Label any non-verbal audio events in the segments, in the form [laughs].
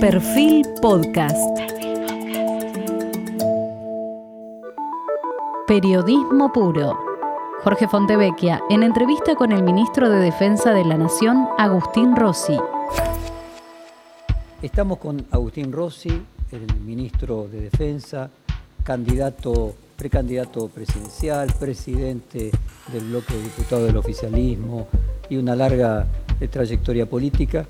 Perfil Podcast. Periodismo puro. Jorge Fontevecchia, en entrevista con el ministro de Defensa de la Nación, Agustín Rossi. Estamos con Agustín Rossi, el ministro de Defensa, candidato, precandidato presidencial, presidente del bloque de diputados del oficialismo y una larga trayectoria política.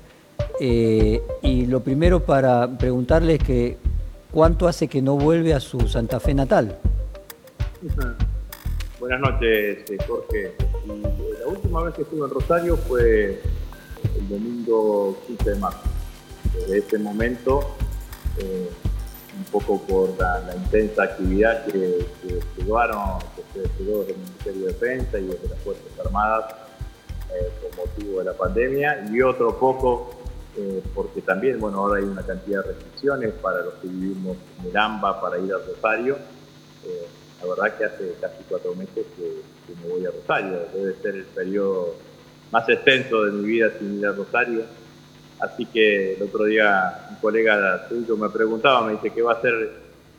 Eh, y lo primero para preguntarle es que cuánto hace que no vuelve a su Santa Fe natal. Buenas noches, eh, Jorge. la última vez que estuve en Rosario fue el domingo 15 de marzo. Desde ese momento, eh, un poco por la, intensa actividad que, que llevaron, que se desde el Ministerio de Defensa y desde las Fuerzas Armadas por motivo de la pandemia, y otro poco eh, porque también, bueno, ahora hay una cantidad de restricciones para los que vivimos en el AMBA para ir a Rosario. Eh, la verdad que hace casi cuatro meses que, me voy a Rosario, debe ser el periodo más extenso de mi vida sin ir a Rosario. Así que el otro día un colega tuyo me preguntaba, me dice que va a ser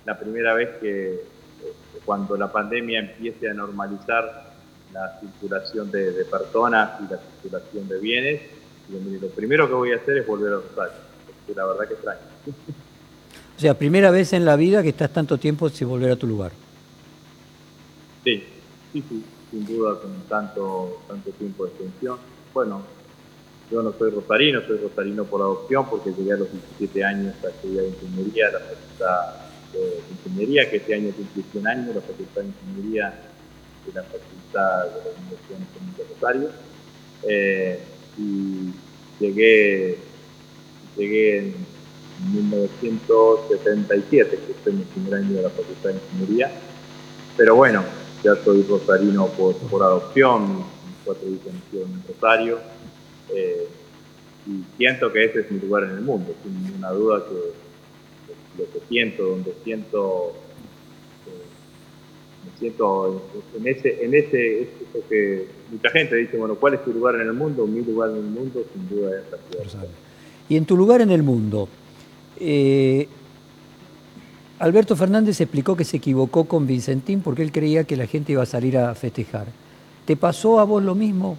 la primera vez que eh, cuando la pandemia empiece a normalizar la circulación de personas y la circulación de bienes, lo primero que voy a hacer es volver a Rosario, porque la verdad que extraño. [laughs] O sea, primera vez en la vida que estás tanto tiempo sin volver a tu lugar. Sí, sí, sí, sin duda con tanto, tanto tiempo de extensión. Bueno, yo no soy rosarino, soy rosarino por adopción porque llegué a los 17 años a estudiar ingeniería, la facultad de ingeniería, que este año cumple 100 años, la facultad de ingeniería de la facultad de la Universidad de Rosario. Eh, y llegué, llegué en 1977, que fue mi primer año de la Facultad de Ingeniería. Pero bueno, ya soy rosarino por, por adopción, cuatro hijos nacieron en Rosario. Eh, y siento que ese es mi lugar en el mundo, sin ninguna duda que lo que siento, donde siento siento en ese, en ese, que mucha gente dice, bueno, ¿cuál es tu lugar en el mundo? Mi lugar en el mundo, sin duda, es la ciudad. Y en tu lugar en el mundo, eh, Alberto Fernández explicó que se equivocó con Vicentín porque él creía que la gente iba a salir a festejar. ¿Te pasó a vos lo mismo?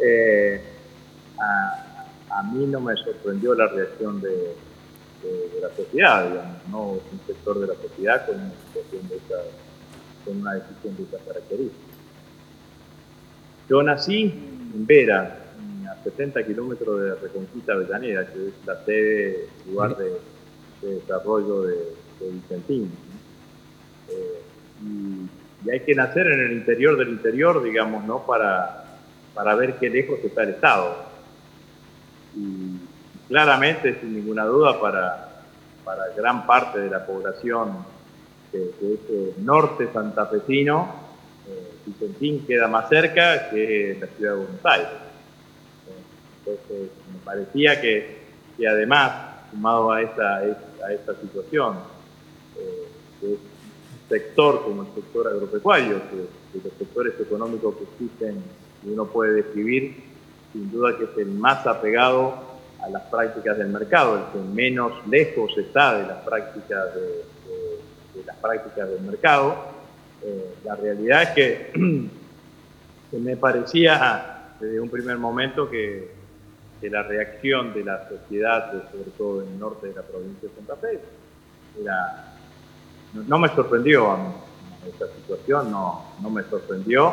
Eh, a, a mí no me sorprendió la reacción de, de, la sociedad, digamos, no un sector de la sociedad con una, situación de esa, con decisión de esas características. Yo nací en Vera, a 70 kilómetros de Reconquista Avellaneda, que es la sede, lugar de, desarrollo de, de Vicentín. Eh, y, hay que nacer en el interior del interior, digamos, ¿no? Para, para ver qué lejos está el Estado. Y, claramente, sin ninguna duda, para, para gran parte de la población de, este norte santafesino, eh, Vicentín queda más cerca que la ciudad de Buenos Aires. Entonces, me parecía que, que además, sumado a esta, a esta situación, eh, de un sector como el sector agropecuario, que, los sectores económicos que existen y uno puede describir, sin duda que es el más apegado a las prácticas del mercado, el que menos lejos está de las prácticas, de, las prácticas del mercado. Eh, la realidad es que, [clears throat] me parecía desde un primer momento que, la reacción de la sociedad, sobre todo en el norte de la provincia de Santa Fe, no, me sorprendió a mí. Esta situación no, no me sorprendió,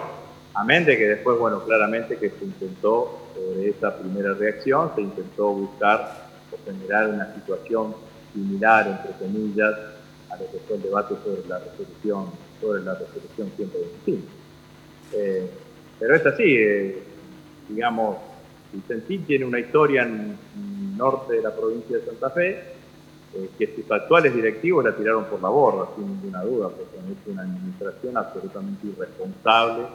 amén de que después, bueno, claramente que se intentó sobre esa primera reacción se intentó buscar o generar una situación similar, entre comillas, a lo que fue el debate sobre la resolución, sobre la resolución 125. Eh, pero es así, eh, digamos, Vicentín tiene una historia en, norte de la provincia de Santa Fe, eh, que sus actuales directivos la tiraron por la borda, sin ninguna duda, porque han hecho una administración absolutamente irresponsable,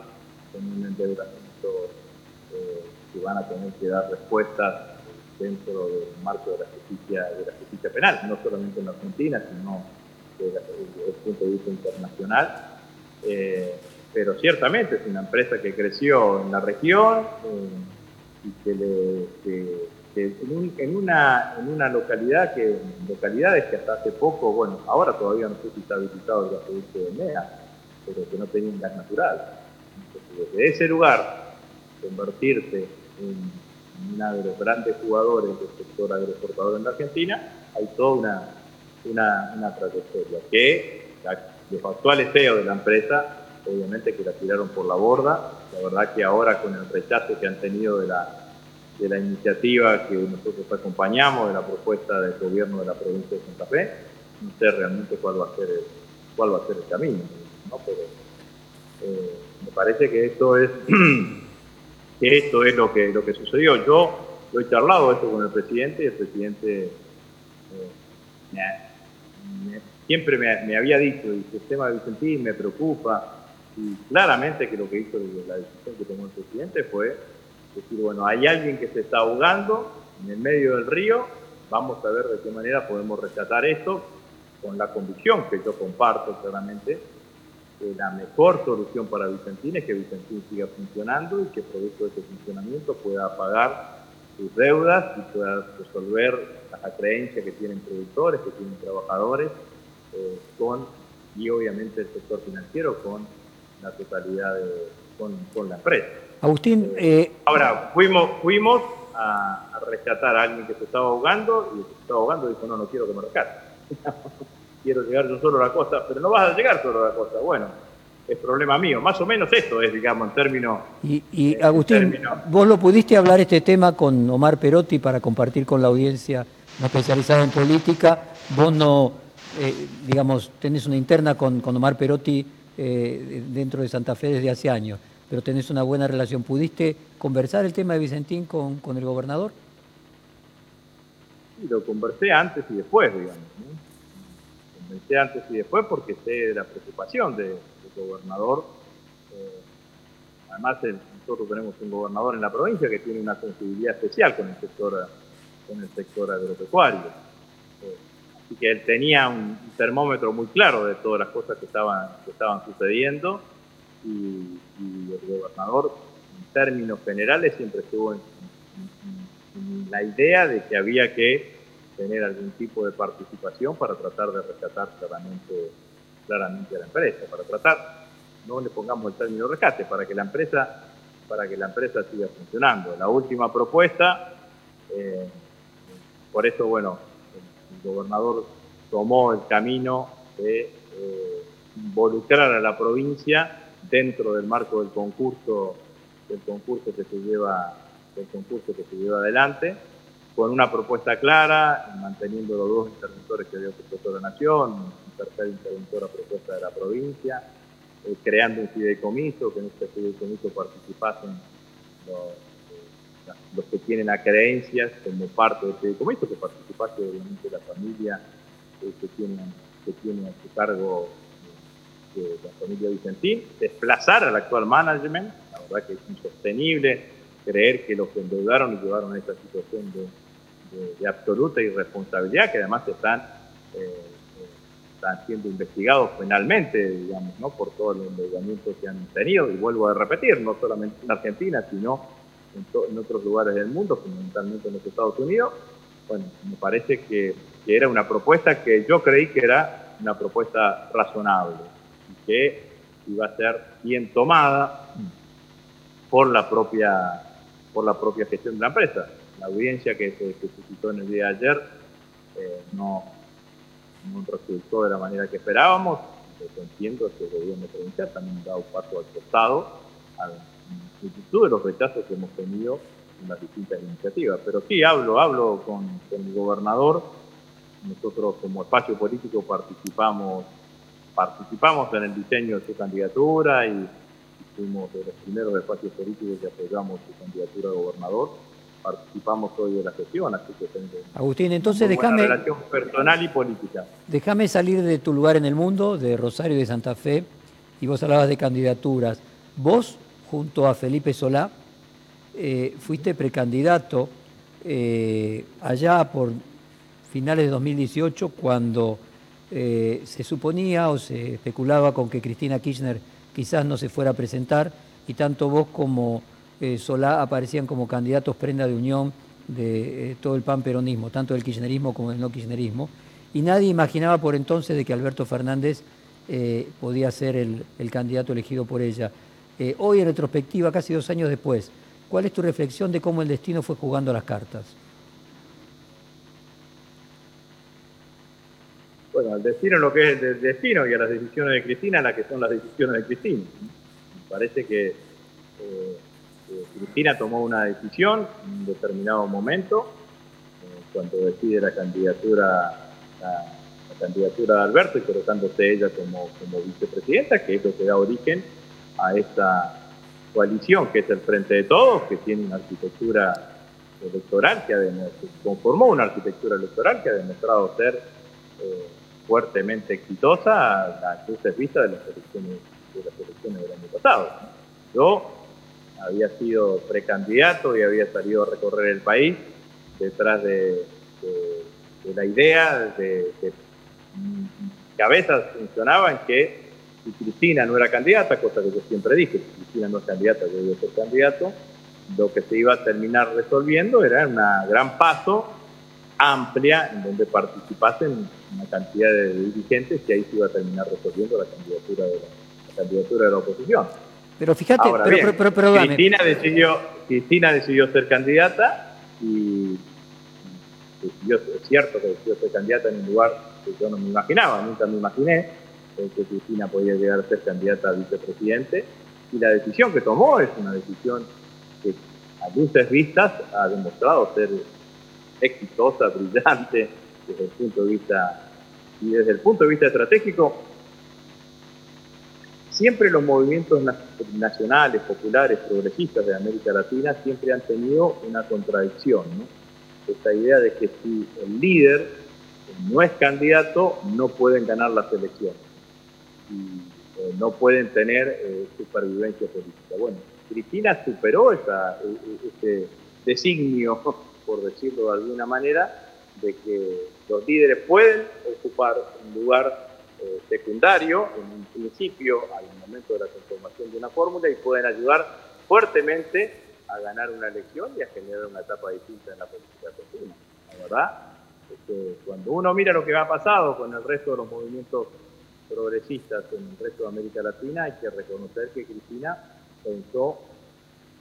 con un endeudamiento que van a tener que dar respuestas dentro del marco de la justicia, de la justicia penal, no solamente en Argentina, sino desde, el punto de vista internacional. Eh, pero ciertamente es una empresa que creció en la región eh, y que, porque en, una, en una localidad que, localidades que hasta hace poco, bueno, ahora todavía no sé si está visitado el gasoducto de MEA, pero que no tenían gas natural. Desde ese lugar, convertirse en uno de los grandes jugadores del sector agroexportador en la Argentina, hay toda una, una, una trayectoria que los actuales CEO de la empresa, obviamente que la tiraron por la borda. La verdad que ahora con el rechazo que han tenido de la, de la iniciativa que nosotros acompañamos, de la propuesta del gobierno de la provincia de Santa Fe, no sé realmente cuál va a ser el, cuál va a ser el camino. ¿no? Pero eh, me parece que esto es [clears throat] que esto es lo que, lo que sucedió. Yo lo he charlado esto con el presidente y el presidente eh, siempre me, había dicho, el sistema de Vicentín me preocupa, y claramente que lo que hizo la decisión que tomó el presidente fue decir, bueno, hay alguien que se está ahogando en el medio del río, vamos a ver de qué manera podemos rescatar esto con la convicción que yo comparto claramente que la mejor solución para Vicentín es que Vicentín siga funcionando y que producto de ese funcionamiento pueda pagar sus deudas y pueda resolver las acreencias que tienen productores, que tienen trabajadores, eh, con, y obviamente el sector financiero con la totalidad de, con, la empresa. Agustín. Eh, eh, ahora, fuimos, fuimos a, a, rescatar a alguien que se estaba ahogando y el que se estaba ahogando dijo, no, no quiero que me rescate. [laughs] quiero llegar yo solo a la costa, pero no vas a llegar solo a la costa. Bueno, es problema mío. Más o menos esto es, digamos, en términos... Y, y Agustín, vos lo pudiste hablar este tema con Omar Perotti para compartir con la audiencia no especializada en política. Vos no, eh, digamos, tenés una interna con, con Omar Perotti eh, dentro de Santa Fe desde hace años, pero tenés una buena relación. ¿Pudiste conversar el tema de Vicentín con, con el gobernador? Sí, lo conversé antes y después, digamos. Conversé antes y después porque sé de la preocupación del gobernador. Eh, además, nosotros tenemos un gobernador en la provincia que tiene una sensibilidad especial con el sector, con el sector agropecuario. Eh, así que él tenía un, termómetro muy claro de todas las cosas que estaban, que estaban sucediendo y, el gobernador, en términos generales, siempre estuvo en, la idea de que había que tener algún tipo de participación para tratar de rescatar claramente, claramente a la empresa, para tratar, no le pongamos el término rescate, para que la empresa, para que la empresa siga funcionando. La última propuesta, eh, por eso, bueno, el, gobernador tomó el camino de eh, involucrar a la provincia dentro del marco del concurso, del concurso que se lleva el concurso que se lleva adelante, con una propuesta clara, manteniendo los dos interventores que había propuesto la Nación, un tercer interventor a propuesta de la provincia, eh, creando un fideicomiso, que en este fideicomiso participasen los, eh, los que tienen a creencias como parte del fideicomiso, que participase obviamente la familia eh, que, tiene, que tiene a su cargo la familia Vicentín, desplazar al actual management, la verdad que es insostenible creer que los que endeudaron y llevaron a esta situación de, absoluta irresponsabilidad, que además están, eh, están siendo investigados penalmente, digamos, ¿no? por todo el endeudamiento que han tenido, y vuelvo a repetir, no solamente en Argentina, sino en, otros lugares del mundo, fundamentalmente en los Estados Unidos. Bueno, me parece que, que era una propuesta que yo creí que era una propuesta razonable y que iba a ser bien tomada por la propia por la propia gestión de la empresa. La audiencia que se, que suscitó en el día de ayer eh, no, resultó de la manera que esperábamos. Yo entiendo que el gobierno provincial también da un paso al costado a multitud de los rechazos que hemos tenido en las distintas iniciativas. Pero sí, hablo, hablo con, con el gobernador. Nosotros como espacio político participamos, participamos en el diseño de su candidatura y fuimos de los primeros espacios políticos que apoyamos su candidatura a gobernador. Participamos hoy de la gestión, así que tengo Agustín, entonces déjame... relación personal y política. Déjame salir de tu lugar en el mundo, de Rosario y de Santa Fe, y vos hablabas de candidaturas. Vos, junto a Felipe Solá, eh, fuiste precandidato eh, allá por finales de 2018, cuando eh, se suponía o se especulaba con que Cristina Kirchner quizás no se fuera a presentar y tanto vos como eh, Solá aparecían como candidatos prenda de unión de eh, todo el pan-peronismo, tanto del kirchnerismo como del no kirchnerismo, y nadie imaginaba por entonces de que Alberto Fernández eh, podía ser el, candidato elegido por ella. Eh, hoy, en retrospectiva, casi dos años después, ¿cuál es tu reflexión de cómo el destino fue jugando las cartas? Bueno, el destino lo que es el destino y a las decisiones de Cristina, las que son las decisiones de Cristina. Parece que Cristina tomó una decisión en un determinado momento, eh, cuando decide la candidatura, la, candidatura de Alberto y colocándose ella como, como vicepresidenta, que es lo que da origen a esta coalición que es el Frente de Todos, que tiene una arquitectura electoral que, ha conformó una arquitectura electoral que ha demostrado ser eh, fuertemente exitosa a las luces vistas de las elecciones, de las elecciones del año pasado. Yo había sido precandidato y había salido a recorrer el país detrás de, la idea de que cabezas funcionaban que si Cristina no era candidata, cosa que yo siempre dije, si Cristina no es candidata, yo debo ser candidato, lo que se iba a terminar resolviendo era una gran paso amplia en donde participasen una cantidad de dirigentes y ahí se iba a terminar resolviendo la candidatura de la candidatura de la oposición. Pero fíjate, pero, pero, pero, Cristina, decidió, Cristina decidió ser candidata y es cierto que decidió ser candidata en un lugar que yo no me imaginaba, nunca me imaginé que Cristina podía llegar a ser candidata a vicepresidente. Y la decisión que tomó es una decisión que a luces vistas ha demostrado ser exitosa, brillante desde el punto de vista y desde el punto de vista estratégico siempre los movimientos nacionales, populares, progresistas de América Latina siempre han tenido una contradicción, ¿no? Esta idea de que si el líder no es candidato, no pueden ganar las elecciones y eh, no pueden tener eh, supervivencia política. Bueno, Cristina superó esa, e, e, ese designio, [laughs] por decirlo de alguna manera, de que los líderes pueden ocupar un lugar eh, secundario, en un principio, al momento de la transformación de una fórmula, y pueden ayudar fuertemente a ganar una elección y a generar una etapa distinta en la política argentina. La verdad cuando uno mira lo que ha pasado con el resto de los movimientos progresistas en el resto de América Latina, hay que reconocer que Cristina pensó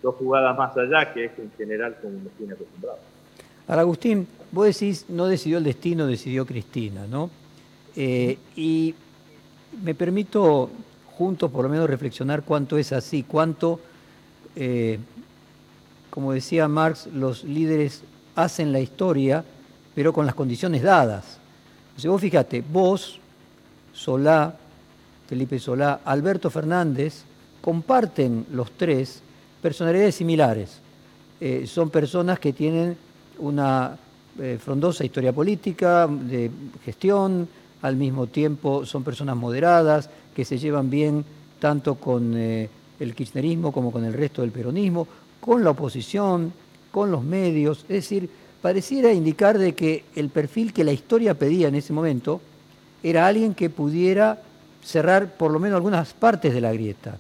dos jugadas más allá, que es en general como nos tiene acostumbrado. Ahora, vos decís, no decidió el destino, decidió Cristina, ¿no? Eh, y me permito juntos por lo menos reflexionar cuánto es así, cuánto, eh, como decía Marx, los líderes hacen la historia, pero con las condiciones dadas. O vos fíjate, vos, Solá, Felipe Solá, Alberto Fernández, comparten los tres personalidades similares. Eh, son personas que tienen una frondosa historia política, de gestión, al mismo tiempo son personas moderadas, que se llevan bien tanto con eh, el kirchnerismo como con el resto del peronismo, con la oposición, con los medios, es decir, pareciera indicar de que el perfil que la historia pedía en ese momento era alguien que pudiera cerrar por lo menos algunas partes de la grieta.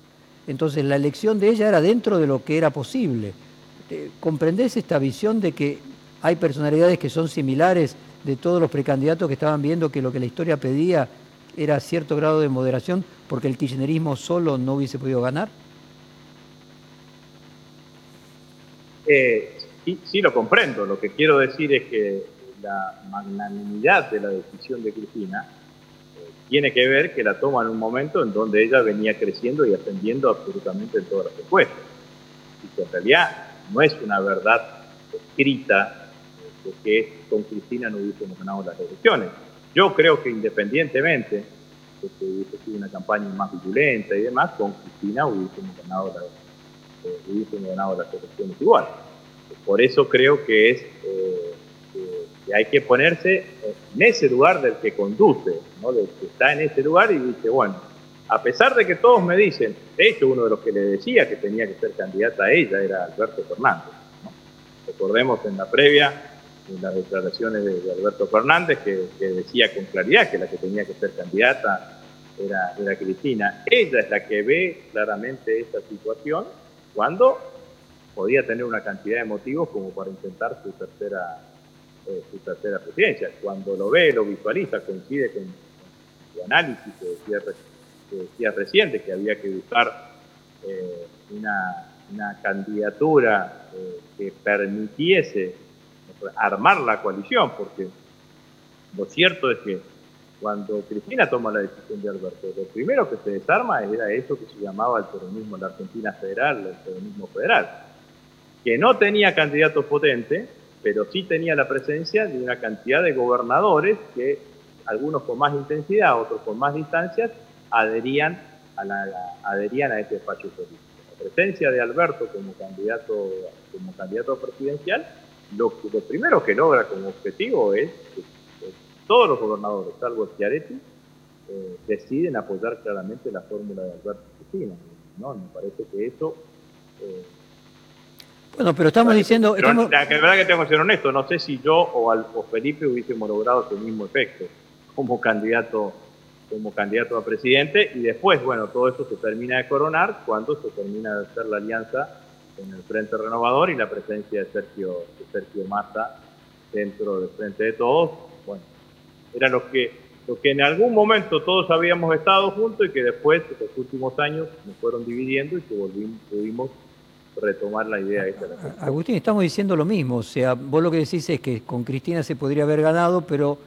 Entonces la elección de ella era dentro de lo que era posible. Eh, ¿Comprendés esta visión de que hay personalidades que son similares de todos los precandidatos que estaban viendo que lo que la historia pedía era cierto grado de moderación porque el kirchnerismo solo no hubiese podido ganar? Eh, sí, lo comprendo. Lo que quiero decir es que la magnanimidad de la decisión de Cristina eh, tiene que ver que la toma en un momento en donde ella venía creciendo y ascendiendo absolutamente en todas las encuestas. Y que en realidad no es una verdad escrita que con Cristina no hubiésemos ganado las elecciones. Yo creo que independientemente de que hubiese sido una campaña más violenta y demás, con Cristina hubiésemos ganado, eh, ganado las elecciones igual. Por eso creo que es eh, que hay que ponerse en ese lugar del que conduce, ¿no? del que está en ese lugar y dice, bueno, a pesar de que todos me dicen, de hecho uno de los que le decía que tenía que ser candidata a ella era Alberto Fernández. Recordemos en la previa las declaraciones de, Alberto Fernández, que, decía con claridad que la que tenía que ser candidata era, era Cristina. Ella es la que ve claramente esta situación cuando podía tener una cantidad de motivos como para intentar su tercera, eh, su tercera presidencia. Cuando lo ve, lo visualiza, coincide con, su análisis que decía, que decía recién, de que había que buscar eh, una, una, candidatura eh, que permitiese armar la coalición, porque lo cierto es que cuando Cristina toma la decisión de Alberto, lo primero que se desarma era eso que se llamaba el peronismo la Argentina federal, el peronismo federal, que no tenía candidatos potentes, pero sí tenía la presencia de una cantidad de gobernadores que, algunos con más intensidad, otros con más distancias, adherían a, la, adherían a este espacio político. La presencia de Alberto como candidato, como candidato presidencial, lo, lo primero que logra como objetivo es todos los gobernadores, salvo Schiaretti, eh, deciden apoyar claramente la fórmula de Alberto Cristina. ¿no? Me parece que eso... Eh, bueno, pero estamos diciendo... La, verdad que tengo que ser honesto, no sé si yo o, al, Felipe hubiésemos logrado ese mismo efecto como candidato como candidato a presidente y después, bueno, todo eso se termina de coronar cuando se termina de hacer la alianza en el Frente Renovador y la presencia de Sergio, de Sergio Massa dentro del Frente de Todos. Bueno, era lo que, lo que en algún momento todos habíamos estado juntos y que después, en los últimos años, nos fueron dividiendo y que volvimos, pudimos retomar la idea esta. Agustín, estamos diciendo lo mismo, o sea, vos lo que decís es que con Cristina se podría haber ganado, pero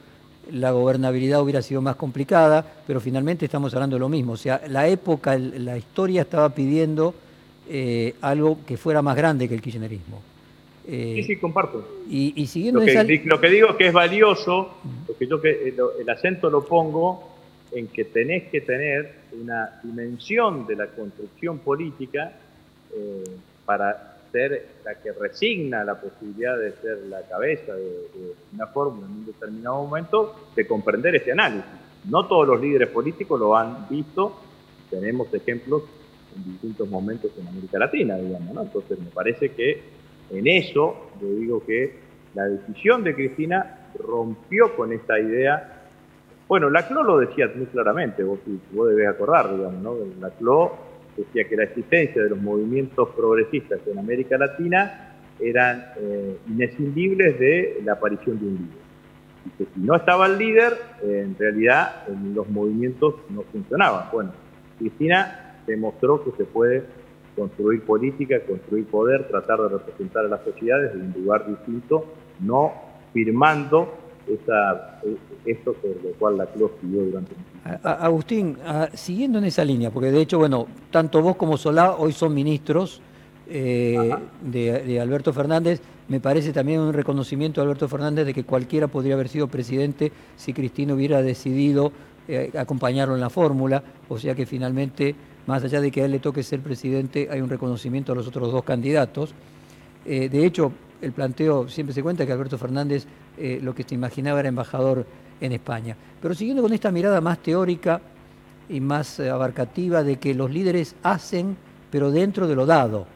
la gobernabilidad hubiera sido más complicada, pero finalmente estamos hablando de lo mismo, o sea, la época, la historia estaba pidiendo eh, algo que fuera más grande que el kirchnerismo. Eh, sí, sí, comparto. Y, siguiendo lo que, lo que digo es que es valioso, porque yo que eh, el acento lo pongo en que tenés que tener una dimensión de la construcción política eh, para ser la que resigna la posibilidad de ser la cabeza de, de, una fórmula en un determinado momento, de comprender este análisis. No todos los líderes políticos lo han visto, tenemos ejemplos en distintos momentos en América Latina, digamos, ¿no? Entonces me parece que en eso, yo digo que la decisión de Cristina rompió con esta idea. Bueno, la CLO lo decía muy claramente, vos, vos debés acordar, digamos, ¿no? La CLO decía que la existencia de los movimientos progresistas en América Latina eran eh, inescindibles de la aparición de un líder. Y que si no estaba el líder, eh, en realidad los movimientos no funcionaban. Bueno, Cristina demostró que se puede construir política, construir poder, tratar de representar a las sociedades en un lugar distinto, no firmando esa, esto por lo cual la CLO siguió durante Agustín, siguiendo en esa línea, porque de hecho, bueno, tanto vos como Solá hoy son ministros eh, de, Alberto Fernández, me parece también un reconocimiento de Alberto Fernández de que cualquiera podría haber sido presidente si Cristina hubiera decidido eh, acompañarlo en la fórmula, o sea que finalmente más allá de que a él le toque ser presidente, hay un reconocimiento a los otros dos candidatos. Eh, de hecho, el planteo siempre se cuenta que Alberto Fernández eh, lo que se imaginaba era embajador en España. Pero siguiendo con esta mirada más teórica y más eh, abarcativa de que los líderes hacen, pero dentro de lo dado.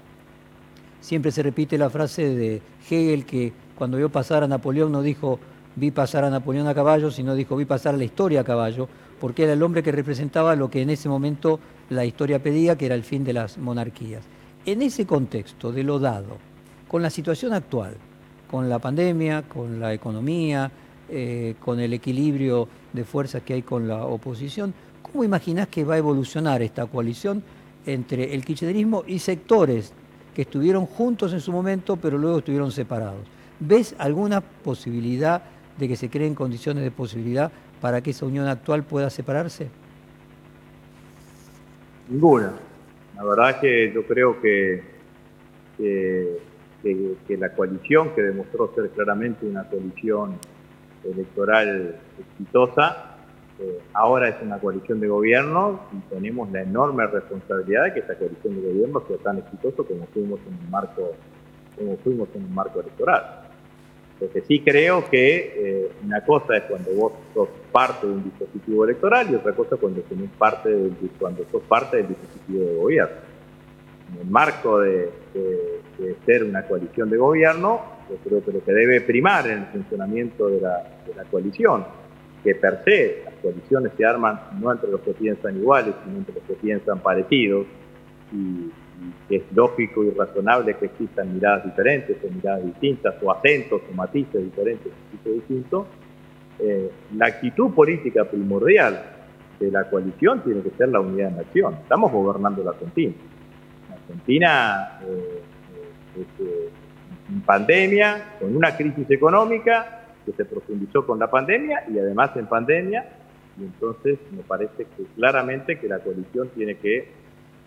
Siempre se repite la frase de Hegel que cuando vio pasar a Napoleón no dijo vi pasar a Napoleón a caballo, sino dijo vi pasar la historia a caballo, porque era el hombre que representaba lo que en ese momento la historia pedía, que era el fin de las monarquías. En ese contexto de lo dado, con la situación actual, con la pandemia, con la economía, eh, con el equilibrio de fuerzas que hay con la oposición, ¿cómo imaginás que va a evolucionar esta coalición entre el kirchnerismo y sectores que estuvieron juntos en su momento, pero luego estuvieron separados? ¿Ves alguna posibilidad de que se creen condiciones de posibilidad para que esa unión actual pueda separarse? Ninguna. La verdad es que yo creo que, que, la coalición, que demostró ser claramente una coalición electoral exitosa, eh, ahora es una coalición de gobierno y tenemos la enorme responsabilidad de que esta coalición de gobierno sea tan exitoso como fuimos en un marco, como fuimos en un marco electoral. Porque sí creo que eh, una cosa es cuando vos sos parte de un dispositivo electoral y otra cosa cuando parte del, cuando sos parte del dispositivo de gobierno. En el marco de, ser una coalición de gobierno, yo creo que lo que debe primar en el funcionamiento de la, coalición, que per se las coaliciones se arman no entre los que piensan iguales, sino entre los que piensan parecidos, y, es lógico y razonable que existan miradas diferentes o miradas distintas o acentos o matices diferentes, distintos, eh, la actitud política primordial de la coalición tiene que ser la unidad en acción. Estamos gobernando la Argentina. La Argentina eh, eh, en pandemia, con una crisis económica que se profundizó con la pandemia y además en pandemia, y entonces me parece que claramente que la coalición tiene que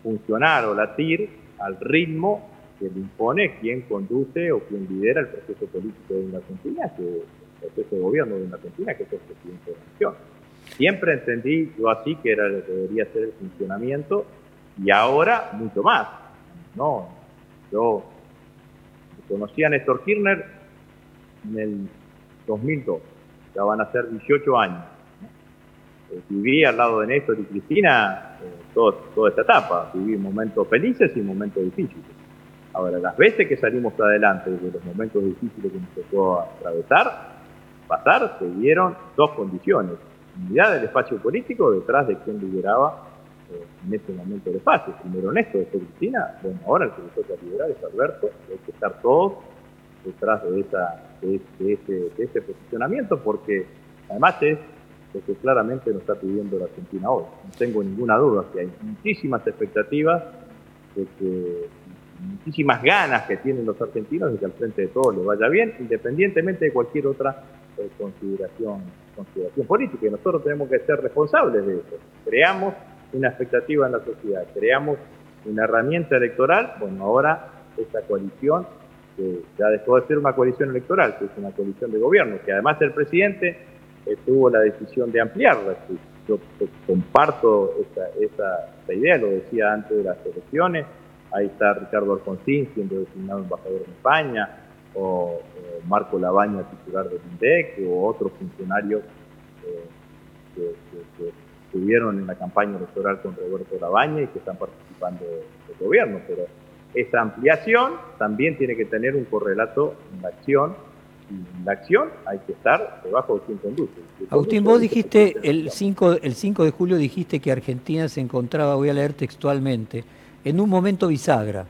funcionar o latir al ritmo que le impone quien conduce o quien lidera el proceso político de una Argentina, que el proceso de gobierno de una Argentina, que es el presidente de la nación. Siempre entendí yo así que era lo que debería ser el funcionamiento y ahora mucho más. No, yo conocí a Néstor Kirchner en el 2002, ya van a ser 18 años. Eh, viví al lado de Néstor y Cristina eh, toda esta etapa, viví momentos felices y momentos difíciles. Ahora, las veces que salimos adelante de los momentos difíciles que nos tocó atravesar, pasar, se dieron dos condiciones. Unidad del espacio político detrás de quien lideraba eh, en ese momento el espacio. Primero Néstor, después Cristina. Bueno, ahora el que le toca liderar es Alberto. Hay que estar todos detrás de, esa, de, ese, de ese posicionamiento porque además es lo que claramente nos está pidiendo la Argentina hoy. No tengo ninguna duda que hay muchísimas expectativas, muchísimas ganas que tienen los argentinos de que al frente de todo les vaya bien, independientemente de cualquier otra eh, consideración, consideración política. Y nosotros tenemos que ser responsables de eso. Creamos una expectativa en la sociedad, creamos una herramienta electoral, bueno, ahora esta coalición, que ya dejó de ser una coalición electoral, que es una coalición de gobierno, que además el presidente eh, tuvo la decisión de ampliarla. Yo comparto esa, idea, lo decía antes de las elecciones. Ahí está Ricardo Alfonsín siendo designado embajador en España, o, Marco Labaña, titular del INDEC, o otros funcionarios eh, que, estuvieron en la campaña electoral con Roberto Labaña y que están participando del gobierno. Pero esa ampliación también tiene que tener un correlato en la acción la acción hay que estar debajo de quien conduce. Agustín, vos dijiste el 5, el 5 de julio dijiste que Argentina se encontraba, voy a leer textualmente, en un momento bisagra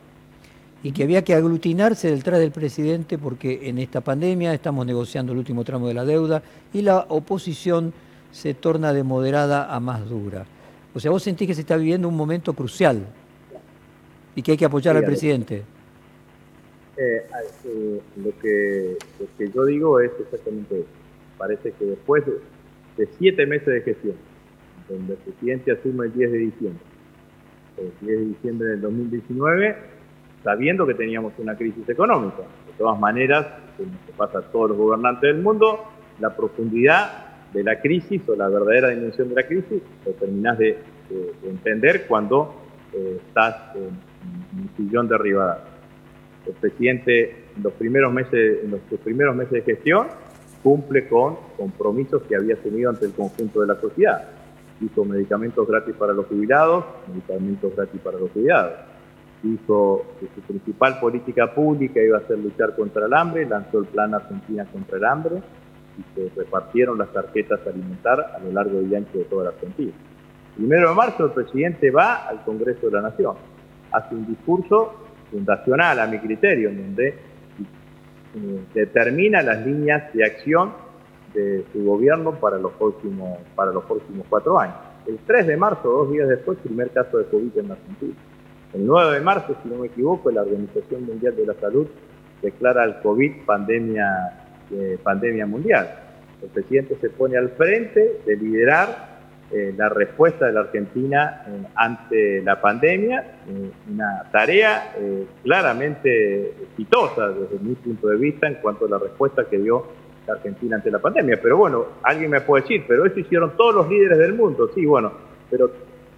y que había que aglutinarse detrás del presidente porque en esta pandemia estamos negociando el último tramo de la deuda y la oposición se torna de moderada a más dura. O sea, vos sentís que se está viviendo un momento crucial y que hay que apoyar al presidente. Eh, lo, que, que yo digo es exactamente eso. Parece que después de, siete meses de gestión, donde el presidente asume el 10 de diciembre, el 10 de diciembre del 2019, sabiendo que teníamos una crisis económica. De todas maneras, como se pasa a todos los gobernantes del mundo, la profundidad de la crisis o la verdadera dimensión de la crisis lo terminás de, entender cuando eh, estás en, un sillón derribada el presidente en los primeros meses, en los primeros meses de gestión cumple con compromisos que había asumido ante el conjunto de la sociedad. Hizo medicamentos gratis para los jubilados, medicamentos gratis para los jubilados. Dijo que su principal política pública iba a ser luchar contra el hambre, lanzó el plan Argentina contra el hambre y se repartieron las tarjetas alimentar a lo largo y ancho de toda la Argentina. Primero de marzo el presidente va al Congreso de la Nación, hace un discurso fundacional a mi criterio, donde eh, determina las líneas de acción de su gobierno para los próximos, para los próximos cuatro años. El 3 de marzo, dos días después, primer caso de COVID en Argentina. El 9 de marzo, si no me equivoco, la Organización Mundial de la Salud declara el COVID pandemia, eh, pandemia mundial. El presidente se pone al frente de liderar eh, la respuesta de la Argentina eh, ante la pandemia, eh, una tarea claramente exitosa desde mi punto de vista en cuanto a la respuesta que dio la Argentina ante la pandemia. Pero bueno, alguien me puede decir, pero eso hicieron todos los líderes del mundo. Sí, bueno, pero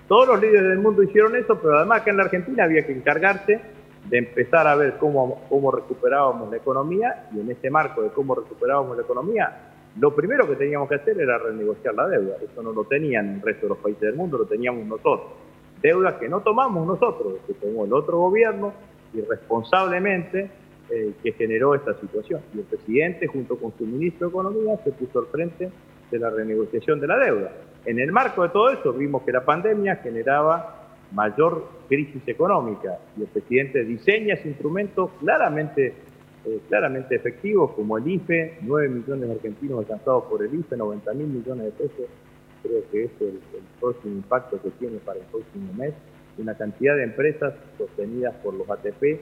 todos los líderes del mundo hicieron eso, pero además que en la Argentina había que encargarse de empezar a ver cómo, cómo recuperábamos la economía y en ese marco de cómo recuperábamos la economía lo primero que teníamos que hacer era renegociar la deuda. Eso no lo tenían el resto de los países del mundo, lo teníamos nosotros. Deuda que no tomamos nosotros, que tomó el otro gobierno irresponsablemente eh, que generó esta situación. Y el presidente, junto con su ministro de Economía, se puso al frente de la renegociación de la deuda. En el marco de todo eso, vimos que la pandemia generaba mayor crisis económica y el presidente diseña ese instrumento claramente, eh, claramente efectivo como el IFE, 9 millones de argentinos alcanzados por el IFE, 90 mil millones de pesos, creo que es el, próximo impacto que tiene para el próximo mes, una cantidad de empresas sostenidas por los ATP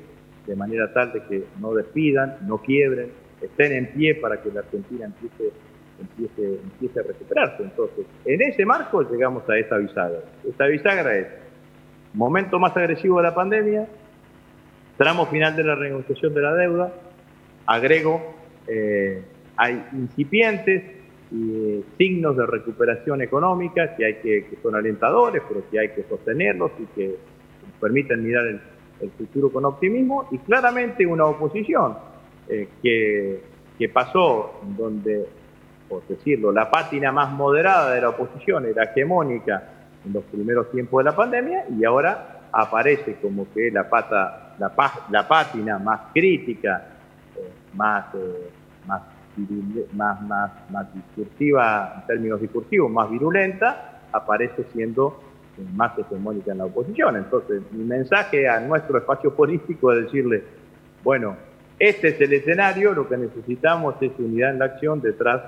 de manera tal de que no despidan, no quiebren, estén en pie para que la Argentina empiece empiece, empiece a recuperarse. Entonces, en ese marco llegamos a esta bisagra. Esta bisagra es momento más agresivo de la pandemia, tramo final de la renegociación de la deuda, agrego, eh, hay incipientes y eh, signos de recuperación económica que, hay que, son alentadores, pero que hay que sostenerlos y que permiten mirar el, futuro con optimismo, y claramente una oposición eh, que, que pasó donde por decirlo, la pátina más moderada de la oposición era hegemónica en los primeros tiempos de la pandemia y ahora aparece como que la pata, la, la pátina más crítica, más, eh, más, más, más, discursiva, en términos discursivos, más virulenta, aparece siendo eh, más hegemónica en la oposición. Entonces, mi mensaje a nuestro espacio político es decirle, bueno, este es el escenario, lo que necesitamos es unidad en la acción detrás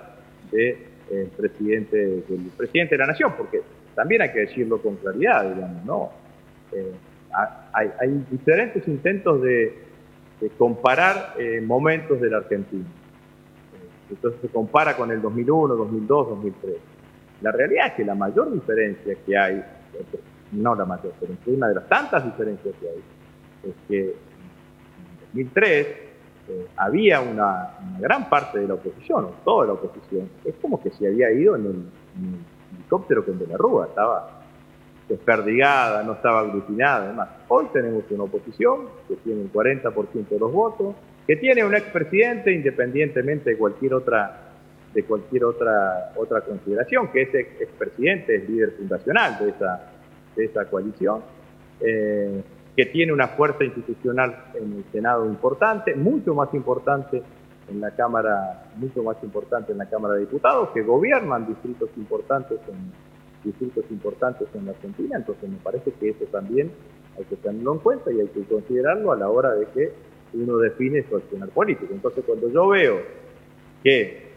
del eh, presidente, del presidente de la nación, porque también hay que decirlo con claridad, digamos, ¿no? Hay, diferentes intentos de, comparar eh, momentos de la Argentina. entonces se compara con el 2001, 2002, 2003. La realidad es que la mayor diferencia que hay, no la mayor, pero una de las tantas diferencias que hay, es que en 2003 eh, había una, gran parte de la oposición, o toda la oposición, es como que se había ido en el, helicóptero con De la Rúa, estaba desperdigada, no estaba aglutinada, además. Hoy tenemos una oposición que tiene el 40% de los votos, que tiene un expresidente independientemente de cualquier otra de cualquier otra otra consideración, que ese expresidente es líder fundacional de esa, de esa coalición. Eh, que tiene una fuerza institucional en el Senado importante, mucho más importante en la Cámara, mucho más importante en la Cámara de Diputados, que gobiernan distritos importantes en distritos importantes en la Argentina, entonces me parece que eso también hay que tenerlo en cuenta y hay que considerarlo a la hora de que uno define su accionar político. Entonces cuando yo veo que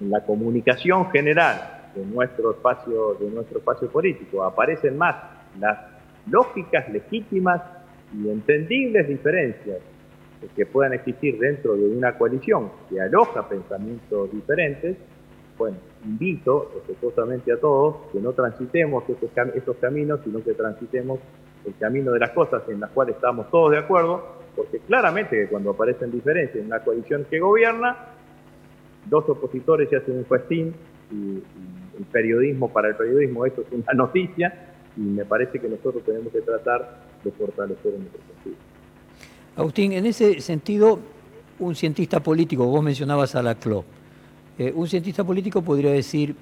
en la comunicación general de nuestro espacio, de nuestro espacio político aparecen más las lógicas, legítimas y entendibles diferencias que puedan existir dentro de una coalición que aloja pensamientos diferentes, bueno, invito respetuosamente a todos que no transitemos estos, caminos, sino que transitemos el camino de las cosas en las cuales estamos todos de acuerdo, porque claramente que cuando aparecen diferencias en una coalición que gobierna, dos opositores se hacen un festín y el periodismo para el periodismo eso es una noticia y me parece que nosotros tenemos que tratar de fortalecer nuestro sentido. Agustín, en ese sentido, un cientista político, vos mencionabas a la CLO, eh, un cientista político podría decir,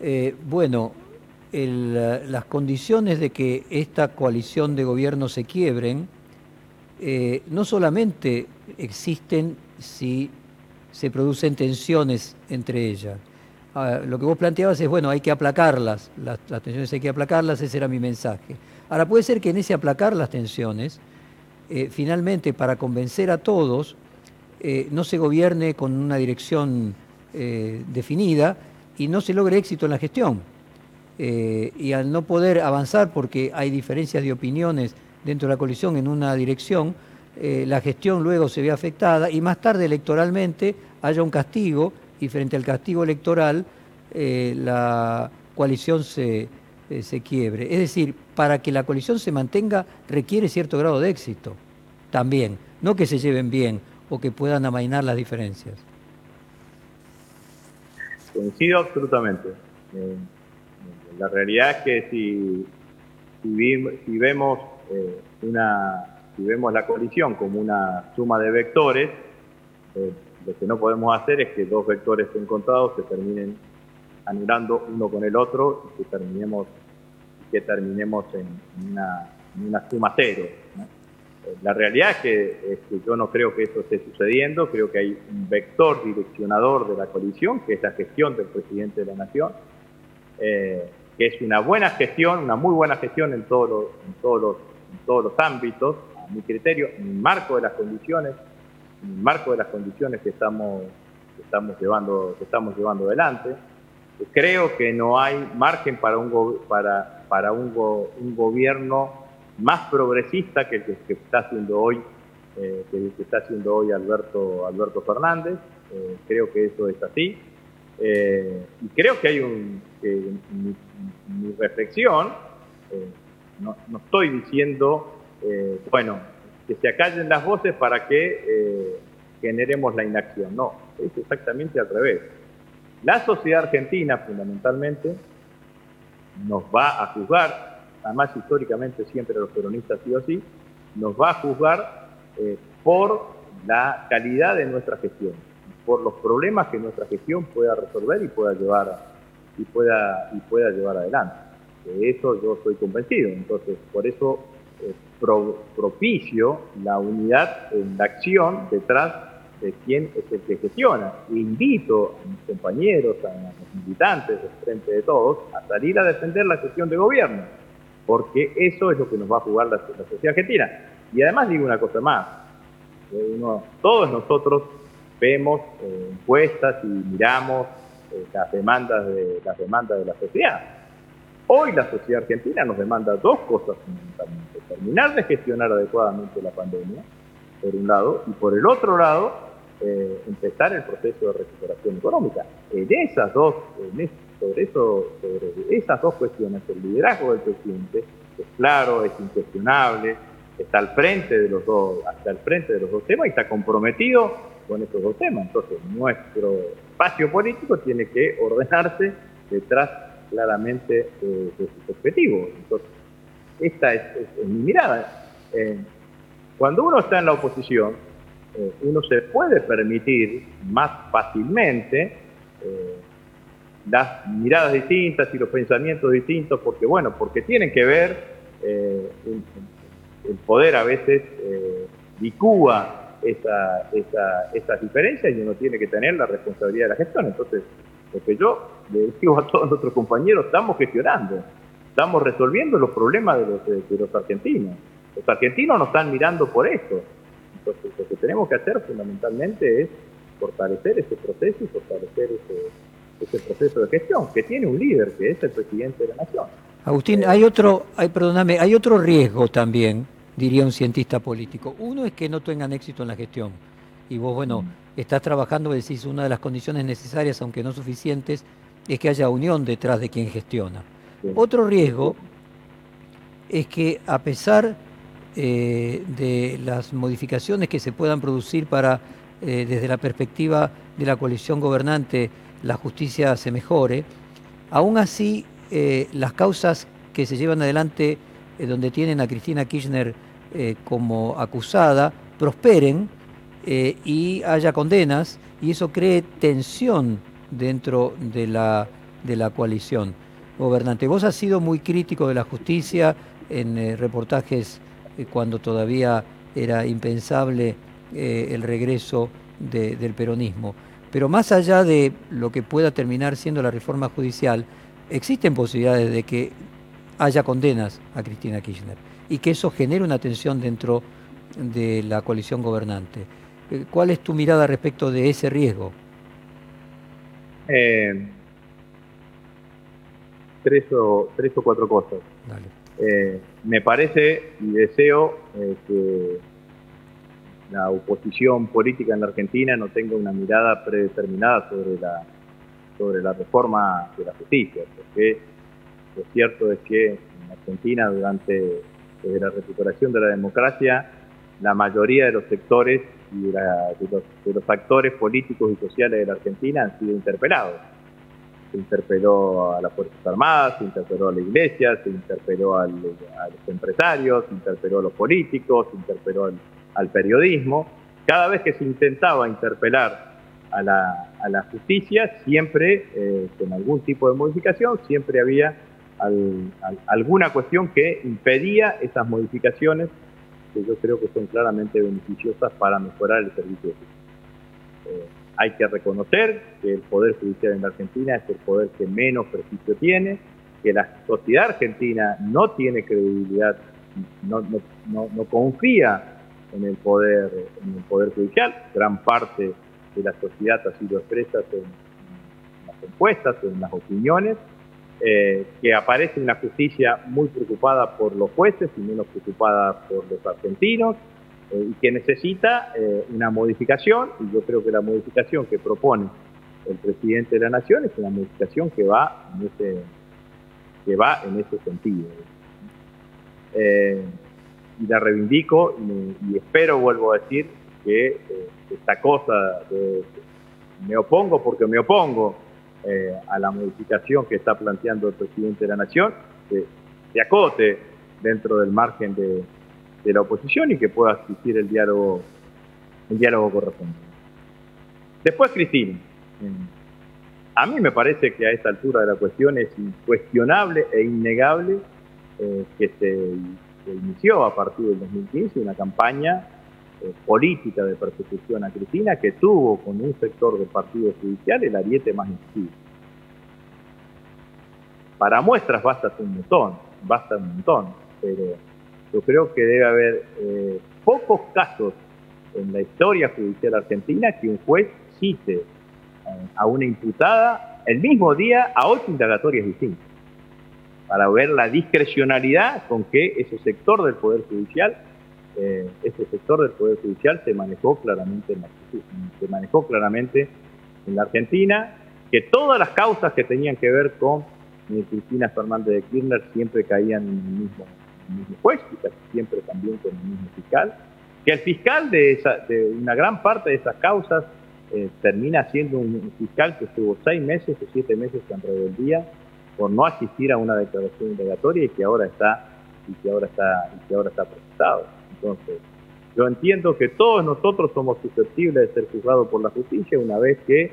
eh, bueno, las condiciones de que esta coalición de gobierno se quiebren, eh, no solamente existen si se producen tensiones entre ellas, lo que vos planteabas es, bueno, hay que aplacarlas, las, tensiones hay que aplacarlas, ese era mi mensaje. Ahora, puede ser que en ese aplacar las tensiones, finalmente, para convencer a todos, no se gobierne con una dirección eh, definida y no se logre éxito en la gestión. y al no poder avanzar porque hay diferencias de opiniones dentro de la coalición en una dirección, la gestión luego se ve afectada y más tarde electoralmente haya un castigo y frente al castigo electoral eh, la coalición se, eh, se quiebre. Es decir, para que la coalición se mantenga requiere cierto grado de éxito también, no que se lleven bien o que puedan amainar las diferencias. Coincido absolutamente. Eh, la realidad es que si, si, vemos una si vemos la coalición como una suma de vectores, lo que no podemos hacer es que dos vectores encontrados se terminen anulando uno con el otro y que terminemos, que terminemos en, una, suma cero. La realidad es que, yo no creo que eso esté sucediendo, creo que hay un vector direccionador de la coalición, que es la gestión del presidente de la Nación, eh, que es una buena gestión, una muy buena gestión en todos los, en todos los, en todos los ámbitos, a mi criterio, en el marco de las condiciones, en el marco de las condiciones que estamos, que estamos llevando, que estamos llevando adelante. Creo que no hay margen para un, para, para un, un gobierno más progresista que el que, está haciendo hoy, eh, que, que está haciendo hoy Alberto, Alberto Fernández. Eh, creo que eso es así. Eh, y creo que hay un, mi, reflexión, eh, no, no, estoy diciendo, bueno, que se acallen las voces para que generemos la inacción, no, es exactamente al revés. La sociedad argentina fundamentalmente nos va a juzgar, además históricamente siempre los peronistas sí o sí, nos va a juzgar por la calidad de nuestra gestión por los problemas que nuestra gestión pueda resolver y pueda llevar y pueda y pueda llevar adelante. De eso yo estoy convencido. Entonces, por eso eh, propicio la unidad en la acción detrás de quien es el que gestiona. Invito a mis compañeros, a los militantes frente de todos, a salir a defender la gestión de gobierno, porque eso es lo que nos va a jugar la, sociedad argentina. Y además digo una cosa más, todos nosotros vemos eh, encuestas y miramos eh, las, demandas de, las demandas de la sociedad. Hoy la sociedad argentina nos demanda dos cosas fundamentalmente. Terminar de gestionar adecuadamente la pandemia, por un lado, y por el otro lado, eh, empezar el proceso de recuperación económica. En esas dos, sobre, eso, esas dos cuestiones, el liderazgo del presidente es claro, es incuestionable, está al frente de los dos, hasta el frente de los dos temas y está comprometido con estos dos temas. Entonces, nuestro espacio político tiene que ordenarse detrás claramente de sus objetivos. Entonces, esta es, mi mirada. Eh, cuando uno está en la oposición, eh, uno se puede permitir más fácilmente eh, las miradas distintas y los pensamientos distintos, porque bueno, porque tienen que ver, el, el, poder a veces licúa esa, esa, esas diferencias y uno tiene que tener la responsabilidad de la gestión. Entonces, lo que yo le digo a todos nuestros compañeros, estamos gestionando, estamos resolviendo los problemas de los, de, los argentinos. Los argentinos nos están mirando por esto. Entonces, lo que tenemos que hacer fundamentalmente es fortalecer ese proceso y fortalecer ese, ese proceso de gestión, que tiene un líder, que es el presidente de la nación. Agustín, hay otro, hay, perdóname, hay otro riesgo también diría un cientista político. Uno es que no tengan éxito en la gestión. Y vos, bueno, mm. estás trabajando, decís, una de las condiciones necesarias, aunque no suficientes, es que haya unión detrás de quien gestiona. Otro riesgo es que a pesar eh, de las modificaciones que se puedan producir para, eh, desde la perspectiva de la coalición gobernante, la justicia se mejore, aún así eh, las causas que se llevan adelante donde tienen a Cristina Kirchner eh, como acusada prosperen eh, y haya condenas y eso cree tensión dentro de la, de la coalición gobernante. Vos has sido muy crítico de la justicia en eh, reportajes cuando todavía era impensable el regreso del peronismo. Pero más allá de lo que pueda terminar siendo la reforma judicial, existen posibilidades de que haya condenas a Cristina Kirchner y que eso genere una tensión dentro de la coalición gobernante. Eh, ¿Cuál es tu mirada respecto de ese riesgo? Eh, tres, o, tres o cuatro cosas. Eh, me parece y deseo que la oposición política en la Argentina no tenga una mirada predeterminada sobre la, sobre la reforma de la justicia, porque lo cierto es que en Argentina, durante la recuperación de la democracia, la mayoría de los sectores y de, los, actores políticos y sociales de la Argentina han sido interpelados. Se interpeló a las Fuerzas Armadas, se interpeló a la Iglesia, se interpeló a los empresarios, se interpeló a los políticos, se interpeló al, periodismo. Cada vez que se intentaba interpelar a la, justicia, siempre, eh, con algún tipo de modificación, siempre había alguna cuestión que impedía esas modificaciones que yo creo que son claramente beneficiosas para mejorar el servicio de. Eh, hay que reconocer que el Poder Judicial en la Argentina es el poder que menos prestigio tiene, que la sociedad argentina no tiene credibilidad, no, no, no, confía en el poder, en el poder judicial. Gran parte de la sociedad ha sido expresa en, las encuestas, en las opiniones, eh, que aparece una justicia muy preocupada por los jueces y menos preocupada por los argentinos, eh, y que necesita eh, una modificación, y yo creo que la modificación que propone el presidente de la Nación es una modificación que va en ese, que va en ese sentido. Y la reivindico y, espero, vuelvo a decir, que esta cosa de me opongo porque me opongo eh, a la modificación que está planteando el presidente de la Nación, que se acote dentro del margen de, la oposición y que pueda asistir el diálogo, el diálogo correspondiente. Después, Cristina. Eh, a mí me parece que a esta altura de la cuestión es incuestionable e innegable eh, que se inició a partir del 2015 una campaña eh, política de persecución a Cristina que tuvo con un sector del Partido Judicial el ariete más incisivo. Para muestras basta un montón, basta un montón, pero yo creo que debe haber eh, pocos casos en la historia judicial argentina que un juez cite eh, a una imputada el mismo día a ocho indagatorias distintas, para ver la discrecionalidad con que ese sector del Poder Judicial eh, ese sector del Poder Judicial se manejó claramente en la, se manejó claramente en la Argentina, que todas las causas que tenían que ver con eh, Cristina Fernández de Kirchner siempre caían en el mismo, juez, y casi siempre también con el mismo fiscal, que el fiscal de, esa, de una gran parte de esas causas eh, termina siendo un fiscal que estuvo seis meses o siete meses en rebeldía por no asistir a una declaración indagatoria y que ahora está y que ahora está y que ahora está procesado. Entonces, yo entiendo que todos nosotros somos susceptibles de ser juzgados por la justicia una vez que,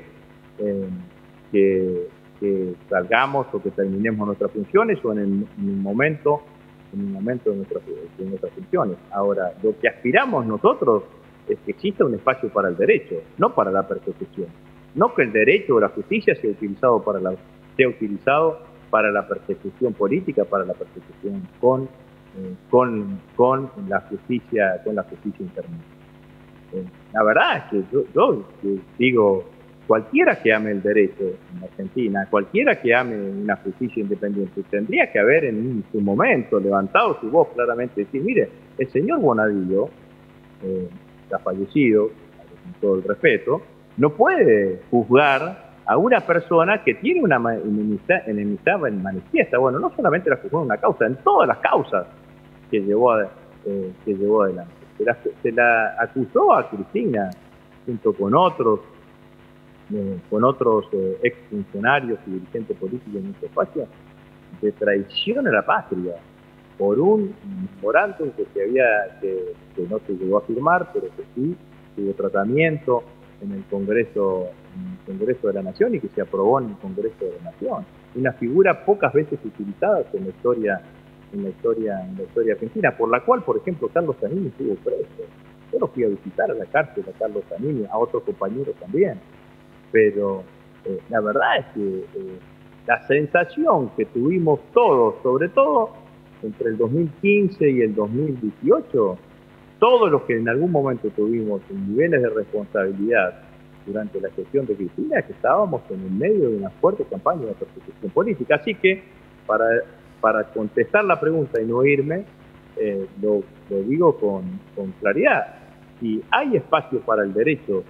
eh, salgamos o que terminemos nuestras funciones o en el, momento en el momento de nuestras, de nuestras funciones. Ahora, lo que aspiramos nosotros es que exista un espacio para el derecho, no para la persecución. No que el derecho o la justicia sea utilizado para la, sea utilizado para la persecución política, para la persecución con eh, con, con la justicia con la justicia interna. Eh, la verdad es que yo, digo, cualquiera que ame el derecho en Argentina, cualquiera que ame una justicia independiente, tendría que haber en su momento levantado su voz claramente y decir, mire, el señor Bonadillo, eh, ha fallecido, con todo el respeto, no puede juzgar a una persona que tiene una enemistad, enemistad en manifiesta. Bueno, no solamente la juzgó en una causa, en todas las causas que llevó, eh, que llevó adelante. Se la, acusó a Cristina junto con otros eh, con otros eh, exfuncionarios y dirigentes políticos en este espacio de traición a la patria por un memorándum que se había que, no se llegó a firmar pero que sí tuvo tratamiento en el Congreso en el Congreso de la Nación y que se aprobó en el Congreso de la Nación una figura pocas veces utilizada en la historia en la historia, en la historia argentina, por la cual, por ejemplo, Carlos Zanini estuvo preso. Yo lo fui a visitar a la cárcel a Carlos Zanini, a otros compañeros también. Pero eh, la verdad es que eh, la sensación que tuvimos todos, sobre todo entre el 2015 y el 2018, todos los que en algún momento tuvimos niveles de responsabilidad durante la gestión de Cristina, que estábamos en el medio de una fuerte campaña de persecución política. Así que, para para contestar la pregunta y no irme, eh, lo, digo con, claridad. Si hay espacio para el derecho,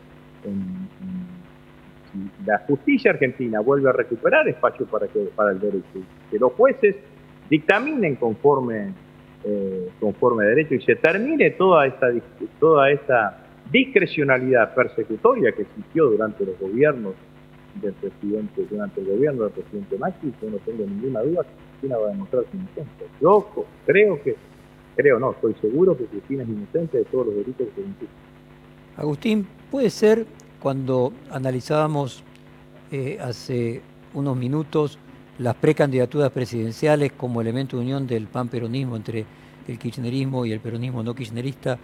si la justicia argentina vuelve a recuperar espacio para el derecho, que los jueces dictaminen conforme, eh, conforme derecho y se termine toda esta, toda esta discrecionalidad persecutoria que existió durante los gobiernos del presidente, durante el gobierno del presidente Macri, yo no tengo ninguna duda que Cristina va a demostrar su inocencia. Yo creo que, creo no, estoy seguro que Cristina es inocente de todos los delitos que se Agustín, puede ser cuando analizábamos eh, hace unos minutos las precandidaturas presidenciales como elemento de unión del pan-peronismo entre el kirchnerismo y el peronismo no kirchnerista,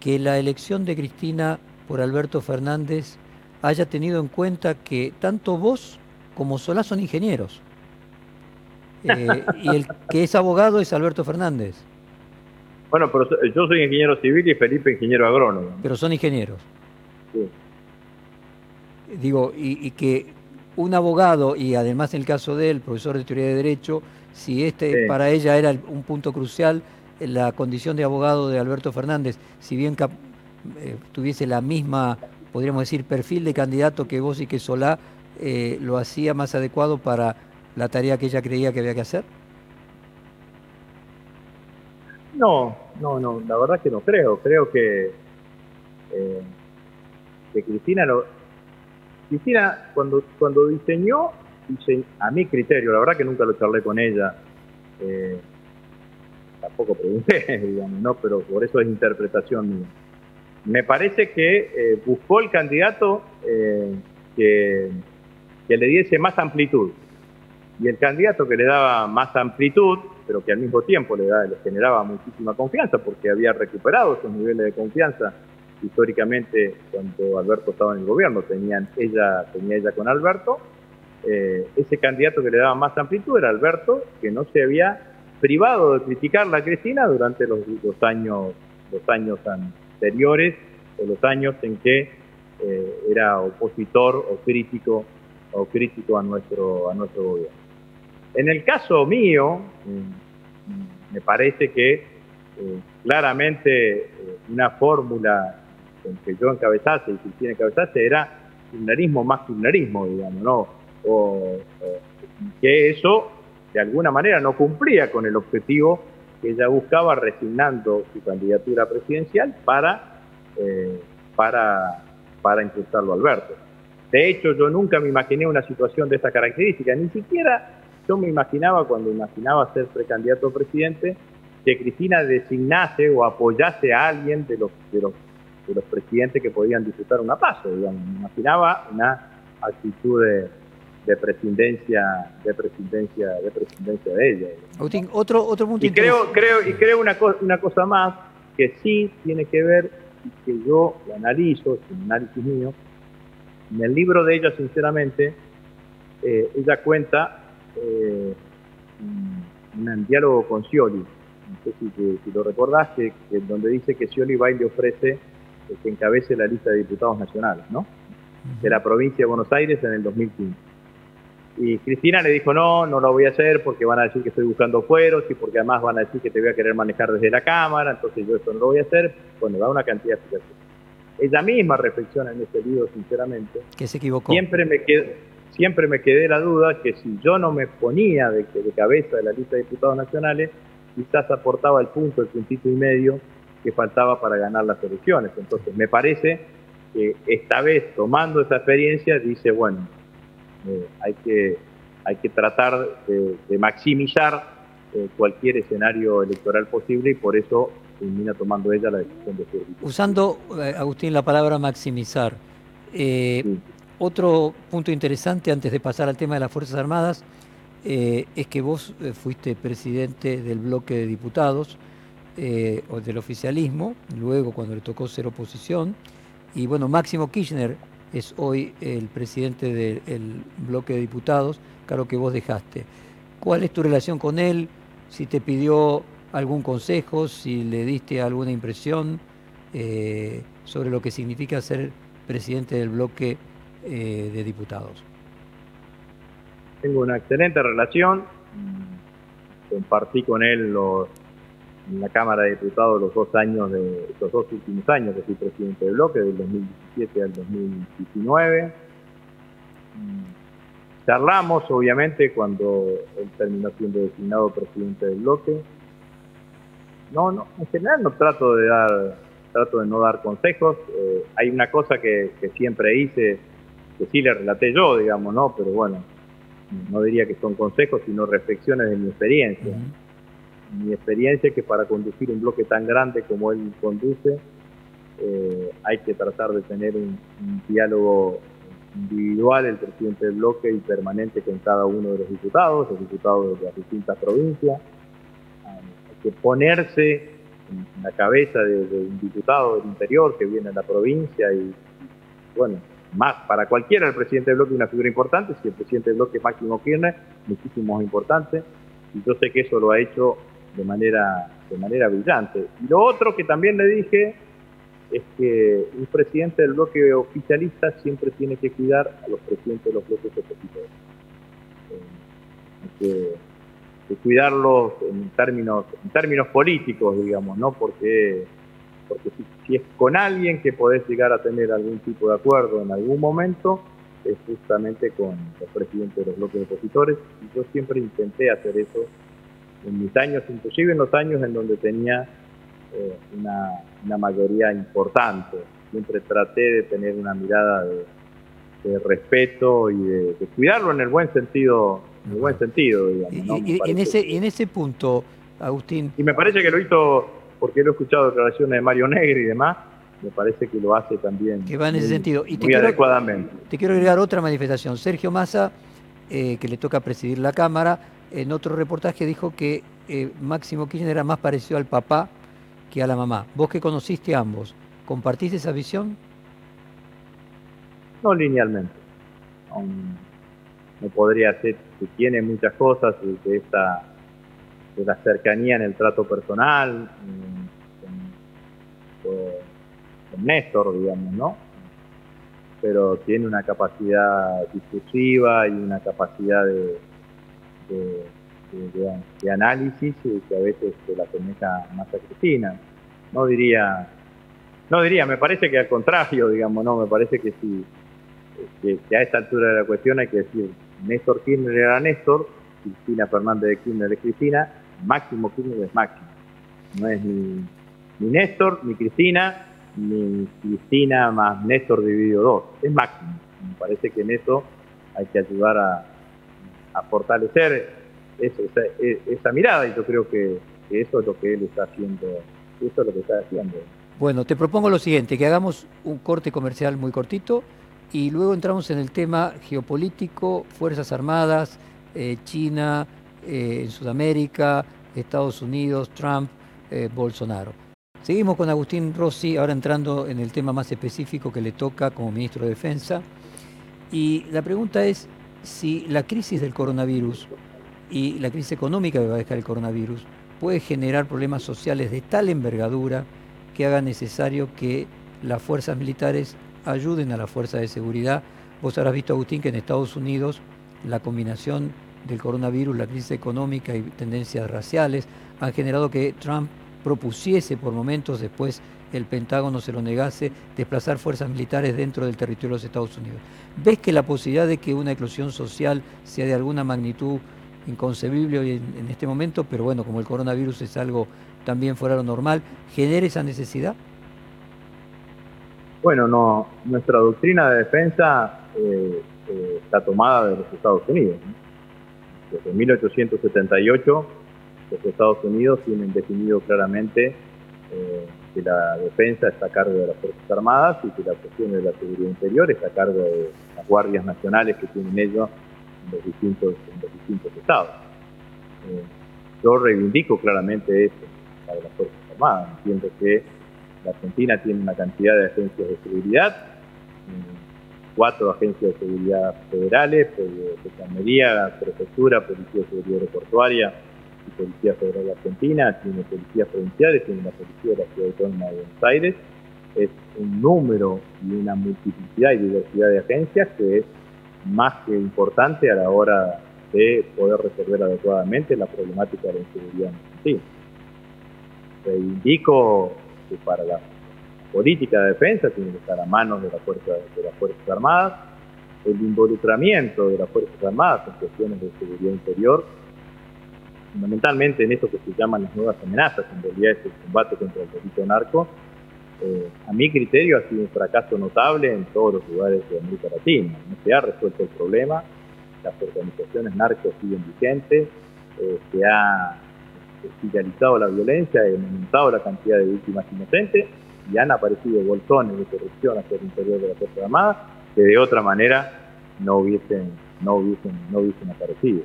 que la elección de Cristina por Alberto Fernández haya tenido en cuenta que tanto vos como Solá son ingenieros. Eh, [laughs] y el que es abogado es Alberto Fernández. Bueno, pero yo soy ingeniero civil y Felipe ingeniero agrónomo. Pero son ingenieros. Sí. Digo, y, que un abogado, y además en el caso de él, profesor de teoría de derecho, si este para ella era un punto crucial, la condición de abogado de Alberto Fernández, si bien eh, tuviese la misma, podríamos decir, perfil de candidato que vos y que Solá, eh, lo hacía más adecuado para la tarea que ella creía que había que hacer? No, no, no, la verdad que no creo. Creo que, eh, que Cristina lo, Cristina cuando, cuando diseñó, a mi criterio, la verdad que nunca lo charlé con ella, eh, tampoco pregunté, [laughs] digamos, ¿no? pero por eso es interpretación mía. Me parece que eh, buscó el candidato que, que le diese más amplitud. Y el candidato que le daba más amplitud pero que al mismo tiempo le, da, le generaba muchísima confianza porque había recuperado esos niveles de confianza históricamente cuando Alberto estaba en el gobierno, tenían ella, tenía ella con Alberto. Eh, ese candidato que le daba más amplitud era Alberto, que no se había privado de criticar a Cristina durante los, años, los años anteriores o los años en que eh, era opositor o crítico o crítico a nuestro, a nuestro gobierno. En el caso mío, mm, me parece que eh, claramente una fórmula que yo encabezase y Cristina encabezase era kirchnerismo más kirchnerismo, digamos, ¿no? O, que eso de alguna manera no cumplía con el objetivo que ella buscaba resignando su candidatura presidencial para, eh, para, para impulsarlo a Alberto. De hecho, yo nunca me imaginé una situación de esta característica, ni siquiera yo me imaginaba, cuando imaginaba ser precandidato a presidente, que Cristina designase o apoyase a alguien de los, de los, de los presidentes que podían disfrutar una paso. Digamos. Me imaginaba una actitud de, de presidencia de presidencia de presidencia de ella. Agustín, otro otro punto y creo creo y creo una cosa una cosa más que sí tiene que ver y que yo lo analizo, es un análisis mío. En el libro de ella, sinceramente, eh, ella cuenta eh, un, diálogo con Scioli, no sé si, lo recordás, que, donde dice que Scioli va y le ofrece que encabece la lista de diputados nacionales, ¿no? De la provincia de Buenos Aires en el 2015. Y Cristina le dijo, no, no lo voy a hacer porque van a decir que estoy buscando fueros y porque además van a decir que te voy a querer manejar desde la Cámara, entonces yo esto no lo voy a hacer. Bueno, da una cantidad de explicaciones. Ella misma reflexiona en este libro, sinceramente. Que se equivocó. Siempre me quedo, siempre me quedé la duda que si yo no me ponía de, de cabeza de la lista de diputados nacionales, quizás aportaba el punto, el puntito y medio que faltaba para ganar las elecciones. Entonces, me parece que esta vez, tomando esa experiencia, dice, bueno, eh, hay, que, hay que tratar de, maximizar eh, cualquier escenario electoral posible y por eso termina tomando ella la decisión de ser Usando, eh, Agustín, la palabra maximizar, otro punto interesante antes de pasar al tema de las Fuerzas Armadas eh, es que vos fuiste presidente del bloque de diputados eh, o del oficialismo, luego cuando le tocó ser oposición, y bueno, Máximo Kirchner es hoy el presidente del bloque de diputados, claro que vos dejaste. ¿Cuál es tu relación con él? Si te pidió algún consejo, si le diste alguna impresión sobre lo que significa ser presidente del bloque eh, de diputados? Tengo una excelente relación. Compartí con él en la Cámara de Diputados los dos años de los dos últimos años que fui presidente del bloque, del 2017 al 2019. Charlamos, obviamente, cuando él terminó siendo designado presidente del bloque. No, no, en general no trato de dar, trato de no dar consejos. Eh, hay una cosa que, que siempre hice que sí le relaté yo, digamos, ¿no? Pero bueno, no diría que son consejos, sino reflexiones de mi experiencia. Mi experiencia es que para conducir un bloque tan grande como él conduce, eh, hay que tratar de tener un, diálogo individual, el presidente del bloque y permanente con cada uno de los diputados, los diputados de las distintas provincias. hay que ponerse en la cabeza de, de, un diputado del interior que viene a la provincia y bueno, más para cualquiera el presidente del bloque es una figura importante, si el presidente del bloque es Máximo Kirchner, muchísimo más importante. y yo sé que eso lo ha hecho de manera, de manera brillante. Y lo otro que también le dije es que un presidente del bloque oficialista siempre tiene que cuidar a los presidentes de los bloques opositores. Eh, que, cuidarlos en términos, en términos políticos, digamos, ¿no? Porque, porque si, si, es con alguien que podés llegar a tener algún tipo de acuerdo en algún momento, es justamente con los presidentes de los bloques opositores. Y yo siempre intenté hacer eso en mis años, inclusive en los años en donde tenía eh, una, una, mayoría importante. Siempre traté de tener una mirada de, de respeto y de, de, cuidarlo en el buen sentido, en el buen sentido, digamos. ¿no? Y, en, ese, en ese punto, Agustín. Y me parece que lo hizo, porque lo he escuchado declaraciones de Mario Negri y demás, me parece que lo hace también. Que va en ese muy, sentido. Y te muy quiero, adecuadamente. Te quiero agregar otra manifestación. Sergio Massa, eh, que le toca presidir la Cámara, en otro reportaje dijo que eh, Máximo Kirchner era más parecido al papá que a la mamá. Vos que conociste a ambos, ¿compartiste esa visión? No linealmente. No, no podría ser que tiene muchas cosas de esta de la cercanía en el trato personal con, con, con Néstor, digamos, ¿no? Pero tiene una capacidad discursiva y una capacidad de, de, de, de que a veces se la asemeja más a Cristina. No diría, no diría, me parece que al contrario, digamos, no, me parece que si que, a esta altura de la cuestión hay que decir Néstor Kirchner era Néstor, Cristina Fernández de Kirchner es Cristina, Máximo Kirchner es Máximo. No es ni, ni Néstor, ni Cristina, ni Cristina más Néstor dividido dos, es Máximo. Me parece que en eso hay que ayudar a, a fortalecer esa, esa, mirada y yo creo que, eso es lo que él está haciendo, eso es lo que está haciendo. Bueno, te propongo lo siguiente, que hagamos un corte comercial muy cortito y luego entramos en el tema geopolítico, Fuerzas Armadas, eh, China, eh, Sudamérica, Estados Unidos, Trump, eh, Bolsonaro. Seguimos con Agustín Rossi, ahora entrando en el tema más específico que le toca como ministro de Defensa. Y la pregunta es si la crisis del coronavirus y la crisis económica que va a dejar el coronavirus puede generar problemas sociales de tal envergadura que haga necesario que las fuerzas militares ayuden a la fuerza de seguridad. Vos habrás visto, Agustín, que en Estados Unidos la combinación del coronavirus, la crisis económica y tendencias raciales han generado que Trump propusiese por momentos, después el Pentágono se lo negase, desplazar fuerzas militares dentro del territorio de los Estados Unidos. ¿Ves que la posibilidad de que una eclosión social sea de alguna magnitud inconcebible en, este momento, pero bueno, como el coronavirus es algo también fuera de lo normal, genere esa necesidad? Bueno, no, nuestra doctrina de defensa eh, eh, está tomada de los Estados Unidos. Desde 1878 los Estados Unidos tienen definido claramente eh, que la defensa está a cargo de las Fuerzas Armadas y que la cuestión de la seguridad interior está a cargo de las guardias nacionales que tienen ellos en los distintos, en los distintos estados. Eh, yo reivindico claramente eso para las Fuerzas Armadas. Entiendo que la Argentina tiene una cantidad de agencias de seguridad, cuatro agencias de seguridad federales, Gendarmería, Prefectura, Policía de Seguridad Aeroportuaria Policía Federal de Argentina, tiene policías provinciales, tiene la Policía de la Ciudad Autónoma de Buenos Aires. Es un número y una multiplicidad y diversidad de agencias que es más que importante a la hora de poder resolver adecuadamente la problemática de la inseguridad en. Reivindico que para la política de defensa tiene que estar a manos de, la fuerza, de las Fuerzas Armadas, el involucramiento de las Fuerzas Armadas en cuestiones de seguridad interior, fundamentalmente en esto que se llaman las nuevas amenazas, en realidad es el combate contra el delito narco, eh, a mi criterio ha sido un fracaso notable en todos los lugares de América Latina. No se ha resuelto el problema, las organizaciones narcos siguen vigentes, eh, se ha especializado la violencia, ha aumentado la cantidad de víctimas inocentes y han aparecido bolsones de corrupción hacia el interior de la Fuerza Armada que de otra manera no hubiesen, no hubiesen, no hubiesen aparecido.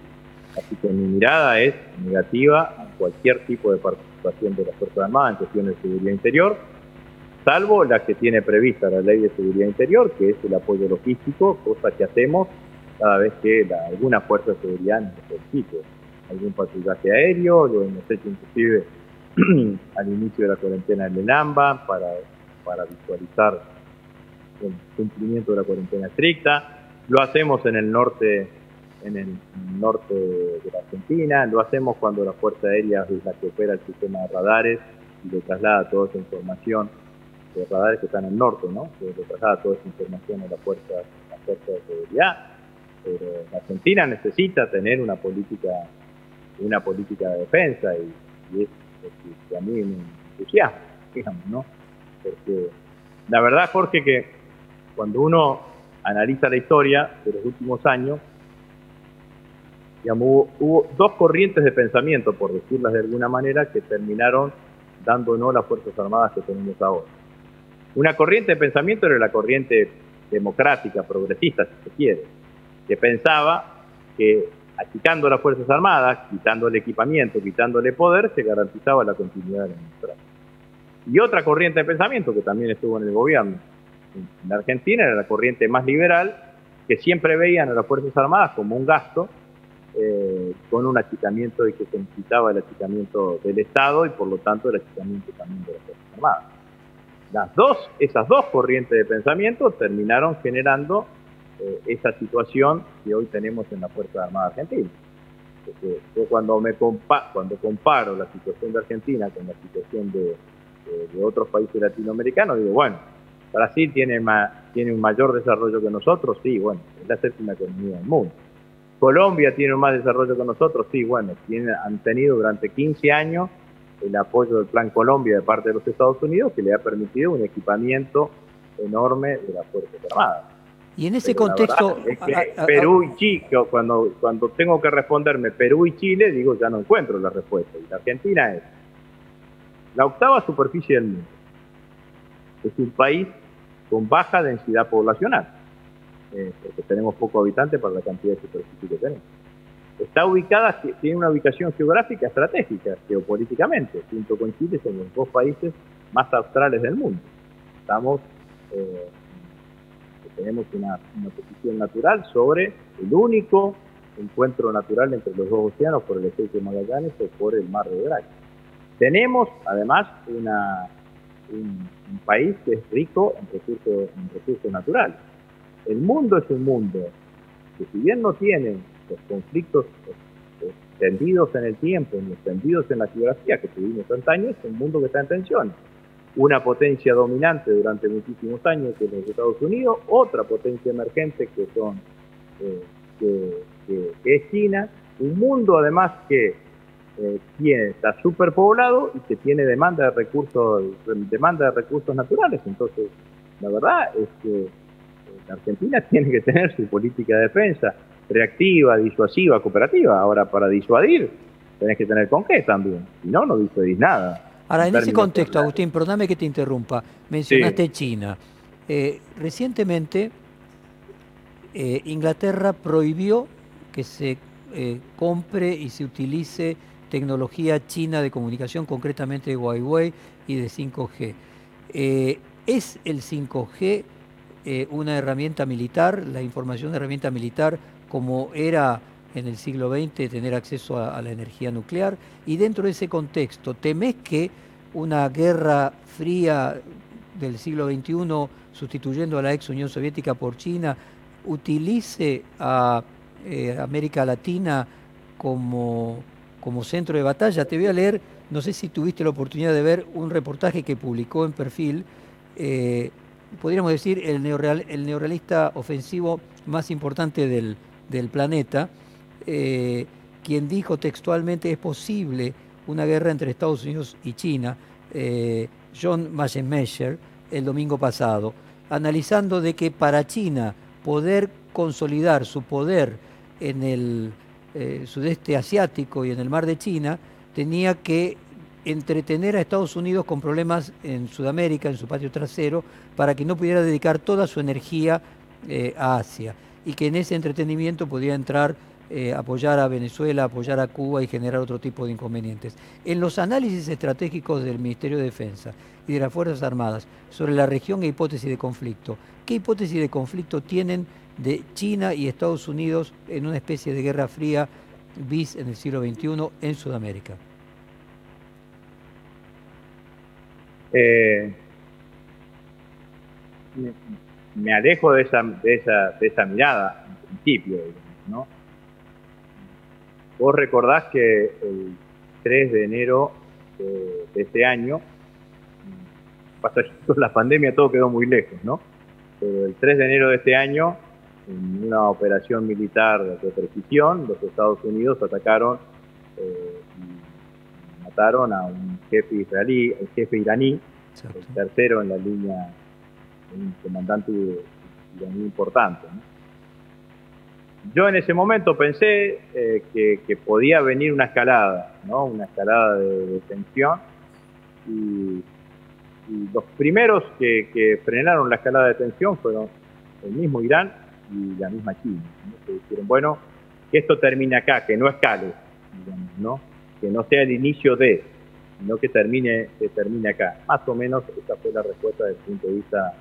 Así que mi mirada es negativa a cualquier tipo de participación de las Fuerzas Armadas en cuestiones de seguridad interior, salvo la que tiene prevista la ley de seguridad interior, que es el apoyo logístico, cosa que hacemos cada vez que alguna fuerza de seguridad nos algún patrullaje aéreo, lo hemos hecho inclusive [clears throat] al inicio de la cuarentena en el AMBA para, para visualizar el cumplimiento de la cuarentena estricta. Lo hacemos en el norte en el norte de la Argentina, lo hacemos cuando la Fuerza Aérea es la que opera el sistema de radares y le traslada toda esa información de radares que están en el norte, ¿no? Le traslada toda esa información a la Fuerza, fuerza de Seguridad. Pero la Argentina necesita tener una política una política de defensa y, es lo que a mí me entusiasma, digamos, ¿no? Porque la verdad, Jorge, que cuando uno analiza la historia de los últimos años, digamos, hubo, dos corrientes de pensamiento, por decirlas de alguna manera, que terminaron dándonos las Fuerzas Armadas que tenemos ahora. Una corriente de pensamiento era la corriente democrática, progresista, si se quiere, que pensaba que achicando las Fuerzas Armadas, quitándole equipamiento, quitándole poder, se garantizaba la continuidad de la democracia. Y otra corriente de pensamiento que también estuvo en el gobierno en la Argentina era la corriente más liberal, que siempre veían a las Fuerzas Armadas como un gasto, eh, con un achicamiento y que se necesitaba el achicamiento del Estado y por lo tanto el achicamiento también de las Fuerzas Armadas. Las dos, esas dos corrientes de pensamiento terminaron generando eh, esa situación que hoy tenemos en la Fuerza Armada Argentina. Porque yo cuando, me cuando comparo la situación de Argentina con la situación de, otros países latinoamericanos, digo, bueno, Brasil tiene, tiene un mayor desarrollo que nosotros, sí, bueno, es la séptima economía del mundo. Colombia tiene más desarrollo que nosotros, sí, bueno, tiene, han tenido durante 15 años el apoyo del Plan Colombia de parte de los Estados Unidos que le ha permitido un equipamiento enorme de las Fuerzas Armadas. Y en ese contexto... Perú y Chile, cuando, cuando tengo que responderme Perú y Chile, digo, ya no encuentro la respuesta. Y la Argentina es la octava superficie del mundo. Es un país con baja densidad poblacional, eh, porque tenemos pocos habitantes para la cantidad de superficie que tenemos. Está ubicada, tiene una ubicación geográfica estratégica, geopolíticamente, junto con Chile son los dos países más australes del mundo. Estamos eh, tenemos una, posición natural sobre el único encuentro natural entre los dos océanos por el estrecho de Magallanes o por el mar de Drake. Tenemos además una, un, país que es rico en recursos, en recursos naturales. El mundo es un mundo que si bien no tiene los conflictos extendidos en el tiempo ni extendidos en la geografía que tuvimos antaño, es un mundo que está en tensión una potencia dominante durante muchísimos años que es los Estados Unidos, otra potencia emergente que son eh, que, es China, un mundo además que eh, tiene, está superpoblado y que tiene demanda de recursos, demanda de recursos naturales. Entonces, la verdad es que eh, la Argentina [laughs] tiene que tener su política de defensa reactiva, disuasiva, cooperativa. Ahora, para disuadir, tenés que tener con qué también. Si no, no disuadís nada. Ahora, en ese contexto, Agustín, perdóname que te interrumpa, mencionaste China. Eh, recientemente, eh, Inglaterra prohibió que se eh, compre y se utilice tecnología china de comunicación, concretamente de Huawei y de 5G. ¿Es el 5G una herramienta militar, la información de herramienta militar como era en el siglo XX tener acceso a, la energía nuclear y dentro de ese contexto, ¿temés que una guerra fría del siglo XXI sustituyendo a la ex Unión Soviética por China utilice a eh, América Latina como, como centro de batalla? Te voy a leer, no sé si tuviste la oportunidad de ver un reportaje que publicó en perfil. Eh, podríamos decir, el, neoreal, neorealista ofensivo más importante del, planeta, eh, quien dijo textualmente es posible una guerra entre Estados Unidos y China, eh, John Masenmesher, el domingo pasado, analizando de que para China poder consolidar su poder en el eh, sudeste asiático y en el mar de China, tenía que entretener a Estados Unidos con problemas en Sudamérica, en su patio trasero, para que no pudiera dedicar toda su energía a Asia y que en ese entretenimiento podía entrar eh, apoyar a Venezuela, apoyar a Cuba y generar otro tipo de inconvenientes. En los análisis estratégicos del Ministerio de Defensa y de las Fuerzas Armadas sobre la región e hipótesis de conflicto, ¿qué hipótesis de conflicto tienen de China y Estados Unidos en una especie de guerra fría bis en el siglo XXI en Sudamérica? Eh, me, alejo de esa, de, esa, de esa mirada, en principio, ¿no? Vos recordás que el 3 de enero de, este año, pasa [laughs] la pandemia todo quedó muy lejos, ¿no? Pero el 3 de enero de este año, en una operación militar de precisión, los Estados Unidos atacaron eh, y mataron a un jefe israelí, el jefe iraní, el tercero en la línea, un comandante iraní importante. Yo en ese momento pensé eh, que, podía venir una escalada, ¿no? una escalada de, tensión, y, los primeros que, frenaron la escalada de tensión fueron el mismo Irán y la misma China, que dijeron, bueno, que esto termine acá, que no escale, ¿no? que no sea el inicio de, sino que termine, que termine acá. Más o menos esa fue la respuesta desde el punto de vista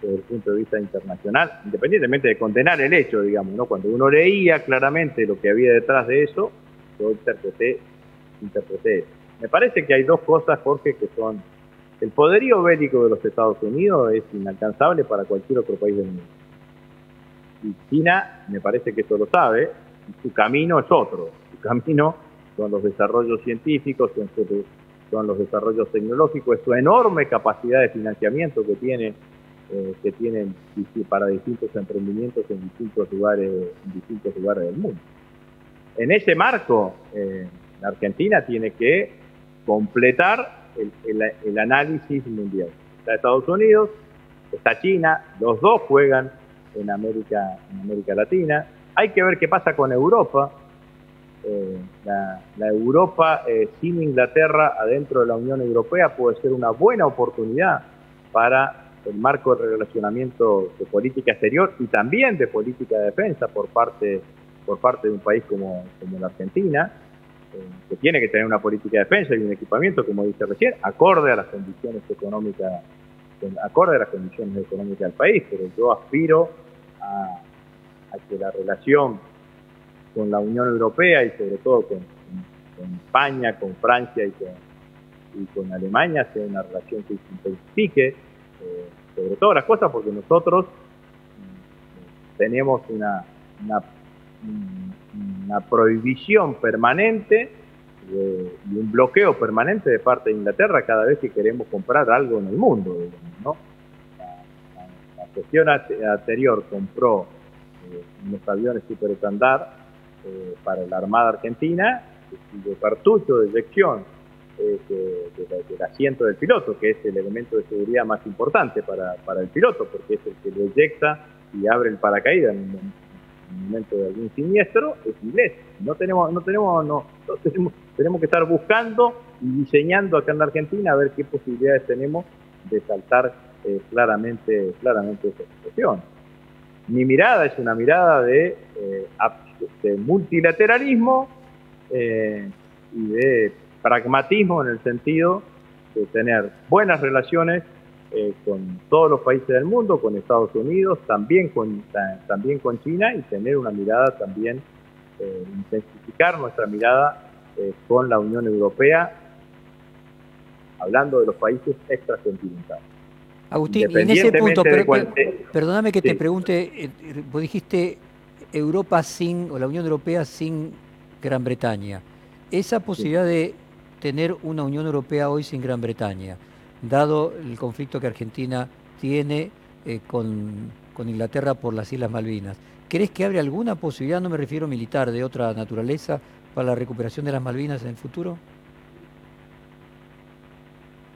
desde el punto de vista internacional, independientemente de condenar el hecho, digamos, ¿no? Cuando uno leía claramente lo que había detrás de eso, yo interpreté, interpreté eso. Me parece que hay dos cosas, Jorge, que son el poderío bélico de los Estados Unidos es inalcanzable para cualquier otro país del mundo. Y China, me parece que eso lo sabe, y su camino es otro. Su camino son los desarrollos científicos, son los desarrollos tecnológicos, su enorme capacidad de financiamiento que tiene eh, que tienen para distintos emprendimientos en distintos lugares, en distintos lugares del mundo. En ese marco, eh, la Argentina tiene que completar el, análisis mundial. Está Estados Unidos, está China, los dos juegan en América, en América Latina. Hay que ver qué pasa con Europa. Eh, la, Europa sin Inglaterra adentro de la Unión Europea puede ser una buena oportunidad para el marco de relacionamiento de política exterior y también de política de defensa por parte, por parte de un país como, como la Argentina, eh, que tiene que tener una política de defensa y un equipamiento, como dice recién, acorde a las condiciones económicas, acorde a las condiciones económicas del país, pero yo aspiro a, que la relación con la Unión Europea y sobre todo con, España, con Francia y con, y con Alemania sea una relación que se intensifique eh, sobre todas las cosas porque nosotros mm, tenemos una, una, prohibición permanente y un bloqueo permanente de parte de Inglaterra cada vez que queremos comprar algo en el mundo. ¿no? La, cuestión anterior compró eh, unos aviones super estándar eh, para la Armada Argentina, de cartucho de eyección eh, del asiento del piloto, que es el elemento de seguridad más importante para, para el piloto, porque es el que lo eyecta y abre el paracaídas en el momento de algún siniestro, es inglés. No tenemos, no tenemos, no, tenemos, tenemos que estar buscando y diseñando acá en la Argentina a ver qué posibilidades tenemos de saltar eh, claramente, claramente esa situación. Mi mirada es una mirada de, eh, de multilateralismo eh, y de pragmatismo en el sentido de tener buenas relaciones eh, con todos los países del mundo, con Estados Unidos, también con, también con China y tener una mirada también, eh, intensificar nuestra mirada con la Unión Europea, hablando de los países extracontinentales. Agustín, en ese punto, perdóname que te pregunte, vos dijiste Europa sin, o la Unión Europea sin Gran Bretaña. Esa posibilidad de tener una Unión Europea hoy sin Gran Bretaña, dado el conflicto que Argentina tiene eh, con, Inglaterra por las Islas Malvinas. ¿Crees que abre alguna posibilidad, no me refiero militar, de otra naturaleza, para la recuperación de las Malvinas en el futuro?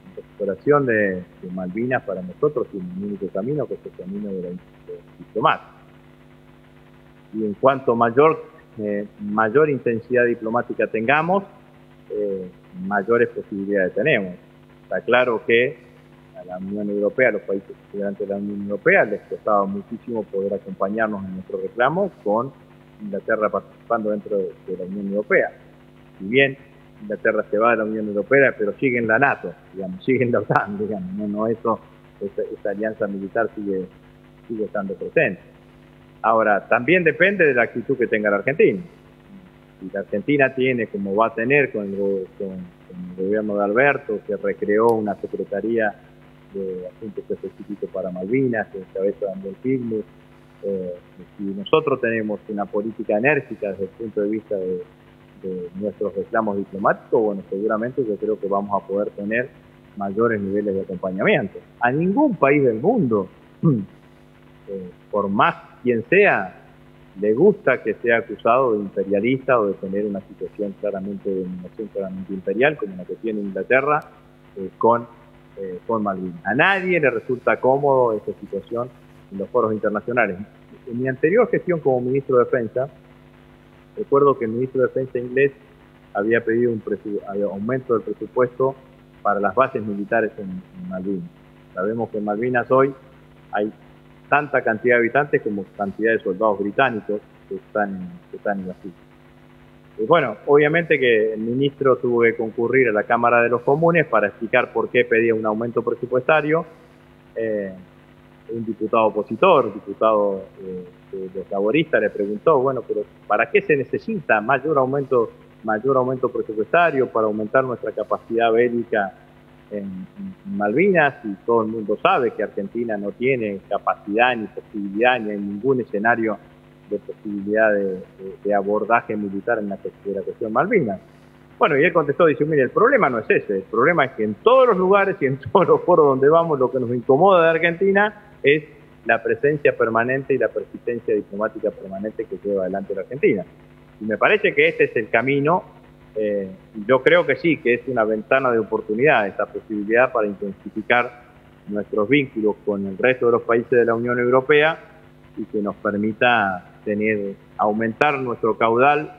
La recuperación de, Malvinas para nosotros es un único camino, que es el camino de la diplomacia. Y en cuanto mayor, eh, mayor intensidad diplomática tengamos, eh, mayores posibilidades tenemos. Está claro que a la Unión Europea, a los países integrantes de la Unión Europea, les costaba muchísimo poder acompañarnos en nuestro reclamo con Inglaterra participando dentro de, la Unión Europea. Si bien Inglaterra se va de la Unión Europea, pero sigue en la NATO, digamos, sigue en la OTAN, digamos, no, eso, esa, alianza militar sigue, sigue estando presente. Ahora, también depende de la actitud que tenga la Argentina. la Argentina tiene, como va a tener con el, gobierno de Alberto, que recreó una Secretaría de Asuntos Específicos para Malvinas, que encabeza Daniel Pigmus, eh, si nosotros tenemos una política enérgica desde el punto de vista de, nuestros reclamos diplomáticos, bueno, seguramente yo creo que vamos a poder tener mayores niveles de acompañamiento. A ningún país del mundo, [clears throat] eh, por más quien sea, le gusta que sea acusado de imperialista o de tener una situación claramente de dominación claramente imperial como la que tiene Inglaterra eh, con, eh, con Malvinas. A nadie le resulta cómodo esta situación en los foros internacionales. En mi anterior gestión como ministro de Defensa, recuerdo que el ministro de Defensa inglés había pedido un aumento del presupuesto para las bases militares en, en Malvinas. Sabemos que en Malvinas hoy hay tanta cantidad de habitantes como cantidad de soldados británicos que están, que están en la islas. Y bueno, obviamente que el ministro tuvo que concurrir a la Cámara de los Comunes para explicar por qué pedía un aumento presupuestario. Eh, un diputado opositor, diputado eh, de los laboristas, le preguntó, bueno, pero ¿para qué se necesita mayor aumento, mayor aumento presupuestario para aumentar nuestra capacidad bélica en, Malvinas y todo el mundo sabe que Argentina no tiene capacidad ni posibilidad ni en ningún escenario de posibilidad de, abordaje militar en la, cuestión Malvinas. Bueno, y él contestó, dice, mire, el problema no es ese, el problema es que en todos los lugares y en [laughs] todos los foros donde vamos lo que nos incomoda de Argentina es la presencia permanente y la persistencia diplomática permanente que lleva adelante la Argentina. Y me parece que este es el camino eh, yo creo que sí, que es una ventana de oportunidad esta posibilidad para intensificar nuestros vínculos con el resto de los países de la Unión Europea y que nos permita tener, aumentar nuestro caudal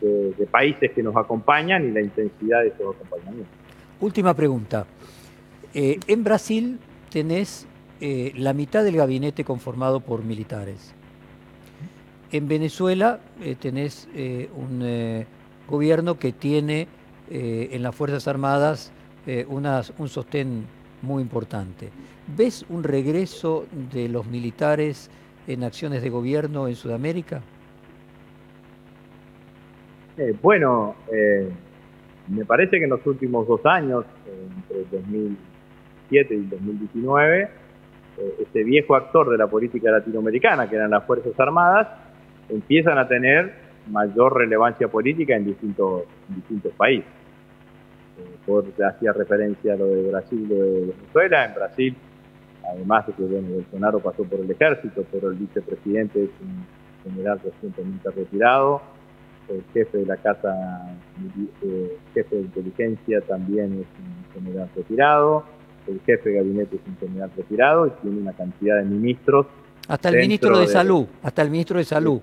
de, países que nos acompañan y la intensidad de esos acompañamientos. Última pregunta. Eh, en Brasil tenés eh, la mitad del gabinete conformado por militares. En Venezuela tenés un gobierno que tiene eh, en las Fuerzas Armadas eh, un sostén muy importante. ¿Ves un regreso de los militares en acciones de gobierno en Sudamérica? Eh, bueno, me parece que en los últimos dos años, entre 2007 y 2019, este viejo actor de la política latinoamericana, que eran las Fuerzas Armadas, empiezan a tener mayor relevancia política en distintos, distintos países. Eh, por, hacía referencia a lo de Brasil y lo de Venezuela. En Brasil, además de que bueno, Bolsonaro pasó por el ejército, pero el vicepresidente es un general recientemente retirado. El jefe de la casa, eh, jefe de inteligencia también es un general retirado. El jefe de gabinete es un general retirado y tiene una cantidad de ministros. Hasta el ministro de, Salud, hasta el ministro de Salud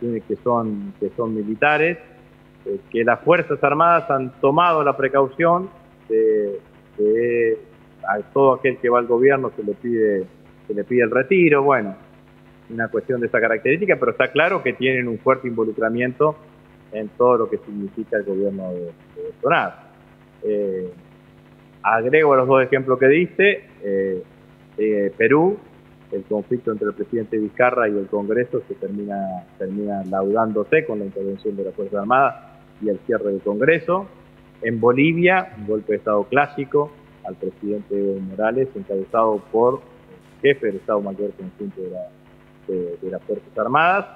que son, que son militares, eh, que las Fuerzas Armadas han tomado la precaución de, a todo aquel que va al gobierno se le pide, se le pide el retiro, bueno, una cuestión de esa característica, pero está claro que tienen un fuerte involucramiento en todo lo que significa el gobierno de, de Bolsonaro. Eh, agrego a los dos ejemplos que diste, eh, Perú el conflicto entre el presidente Vizcarra y el Congreso se termina, termina laudándose con la intervención de la Fuerza Armada y el cierre del Congreso. En Bolivia, un golpe de Estado clásico al presidente Morales, encabezado por el jefe del Estado Mayor Conjunto de, las Fuerzas Armadas.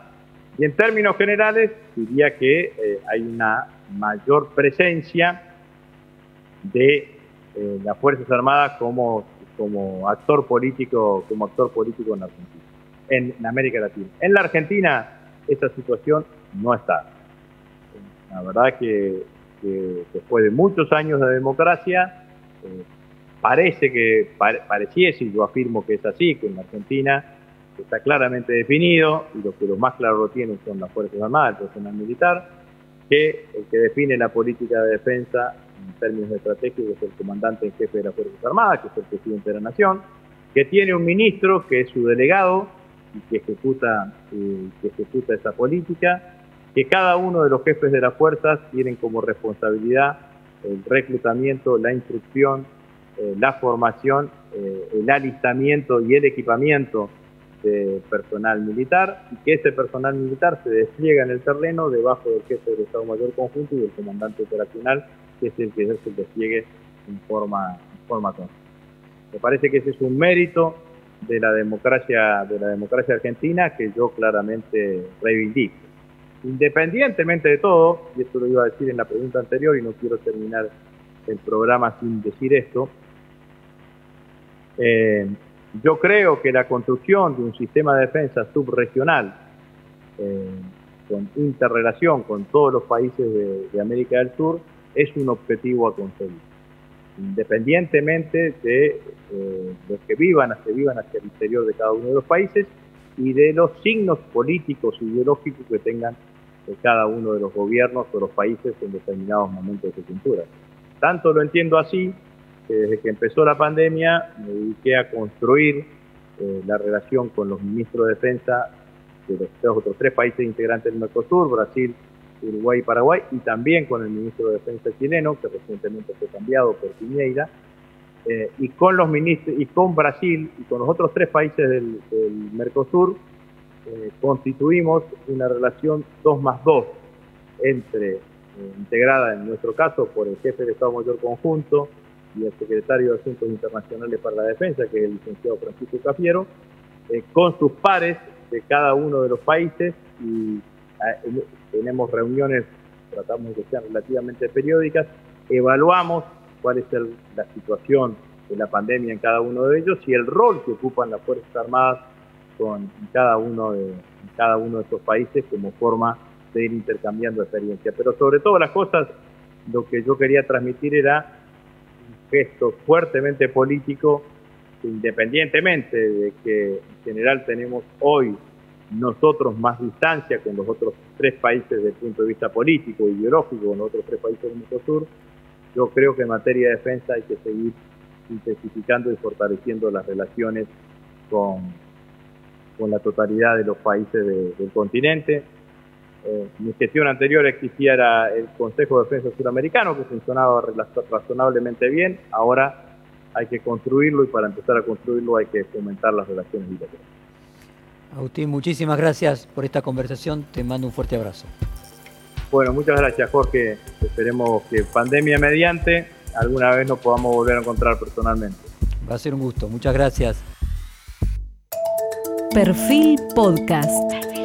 Y en términos generales, diría que eh, hay una mayor presencia de eh, las Fuerzas Armadas como como actor político, como actor político en Argentina, en, América Latina. En la Argentina esa situación no está. La verdad que, después de muchos años de democracia, eh, parece que pareciese, y yo afirmo que es así, que en la Argentina está claramente definido, y los que los más claro lo tienen son las Fuerzas Armadas, el personal militar, que el que define la política de defensa en términos estratégicos es el comandante en jefe de las Fuerzas Armadas, que es el presidente de la Nación, que tiene un ministro que es su delegado y que ejecuta, eh, que ejecuta esa política, que cada uno de los jefes de las fuerzas tienen como responsabilidad el reclutamiento, la instrucción, eh, la formación, eh, el alistamiento y el equipamiento de personal militar y que ese personal militar se despliega en el terreno debajo del jefe del Estado Mayor Conjunto y del comandante operacional, que es el que hace el despliegue en forma, en forma Me parece que ese es un mérito de la democracia de la democracia argentina que yo claramente reivindico. Independientemente de todo, y esto lo iba a decir en la pregunta anterior y no quiero terminar el programa sin decir esto, eh, yo creo que la construcción de un sistema de defensa subregional eh, con interrelación con todos los países de, América del Sur es un objetivo a conseguir. Independientemente de eh, los que vivan, que hacia el interior de cada uno de los países y de los signos políticos e ideológicos que tengan cada uno de los gobiernos o los países en determinados momentos de cultura. Tanto lo entiendo así desde que empezó la pandemia me dediqué a construir eh, la relación con los ministros de defensa de los otros tres países integrantes del Mercosur, Brasil, Uruguay y Paraguay, y también con el ministro de Defensa chileno, que recientemente fue cambiado por Piñeira, eh, y con los ministros, y con Brasil y con los otros tres países del, Mercosur, eh, constituimos una relación 2 más 2 entre, integrada en nuestro caso por el jefe de Estado Mayor Conjunto, y el secretario de Asuntos Internacionales para la Defensa, que es el licenciado Francisco Cafiero, eh, con sus pares de cada uno de los países y eh, tenemos reuniones, tratamos de que sean relativamente periódicas, evaluamos cuál es la situación de la pandemia en cada uno de ellos y el rol que ocupan las Fuerzas Armadas con cada uno de cada uno de estos países como forma de ir intercambiando experiencias. Pero sobre todas las cosas, lo que yo quería transmitir era gesto fuertemente político, independientemente de que en general tenemos hoy nosotros más distancia con los otros tres países desde el punto de vista político, ideológico, con los otros tres países del Mercosur, yo creo que en materia de defensa hay que seguir intensificando y fortaleciendo las relaciones con, con la totalidad de los países del continente. Eh, mi gestión anterior existía el Consejo de Defensa Suramericano, que funcionaba razonablemente bien. Ahora hay que construirlo y para empezar a construirlo hay que fomentar las relaciones bilaterales. Agustín, muchísimas gracias por esta conversación. Te mando un fuerte abrazo. Bueno, muchas gracias Jorge. Esperemos que pandemia mediante alguna vez nos podamos volver a encontrar personalmente. Va a ser un gusto. Muchas gracias. Perfil Podcast.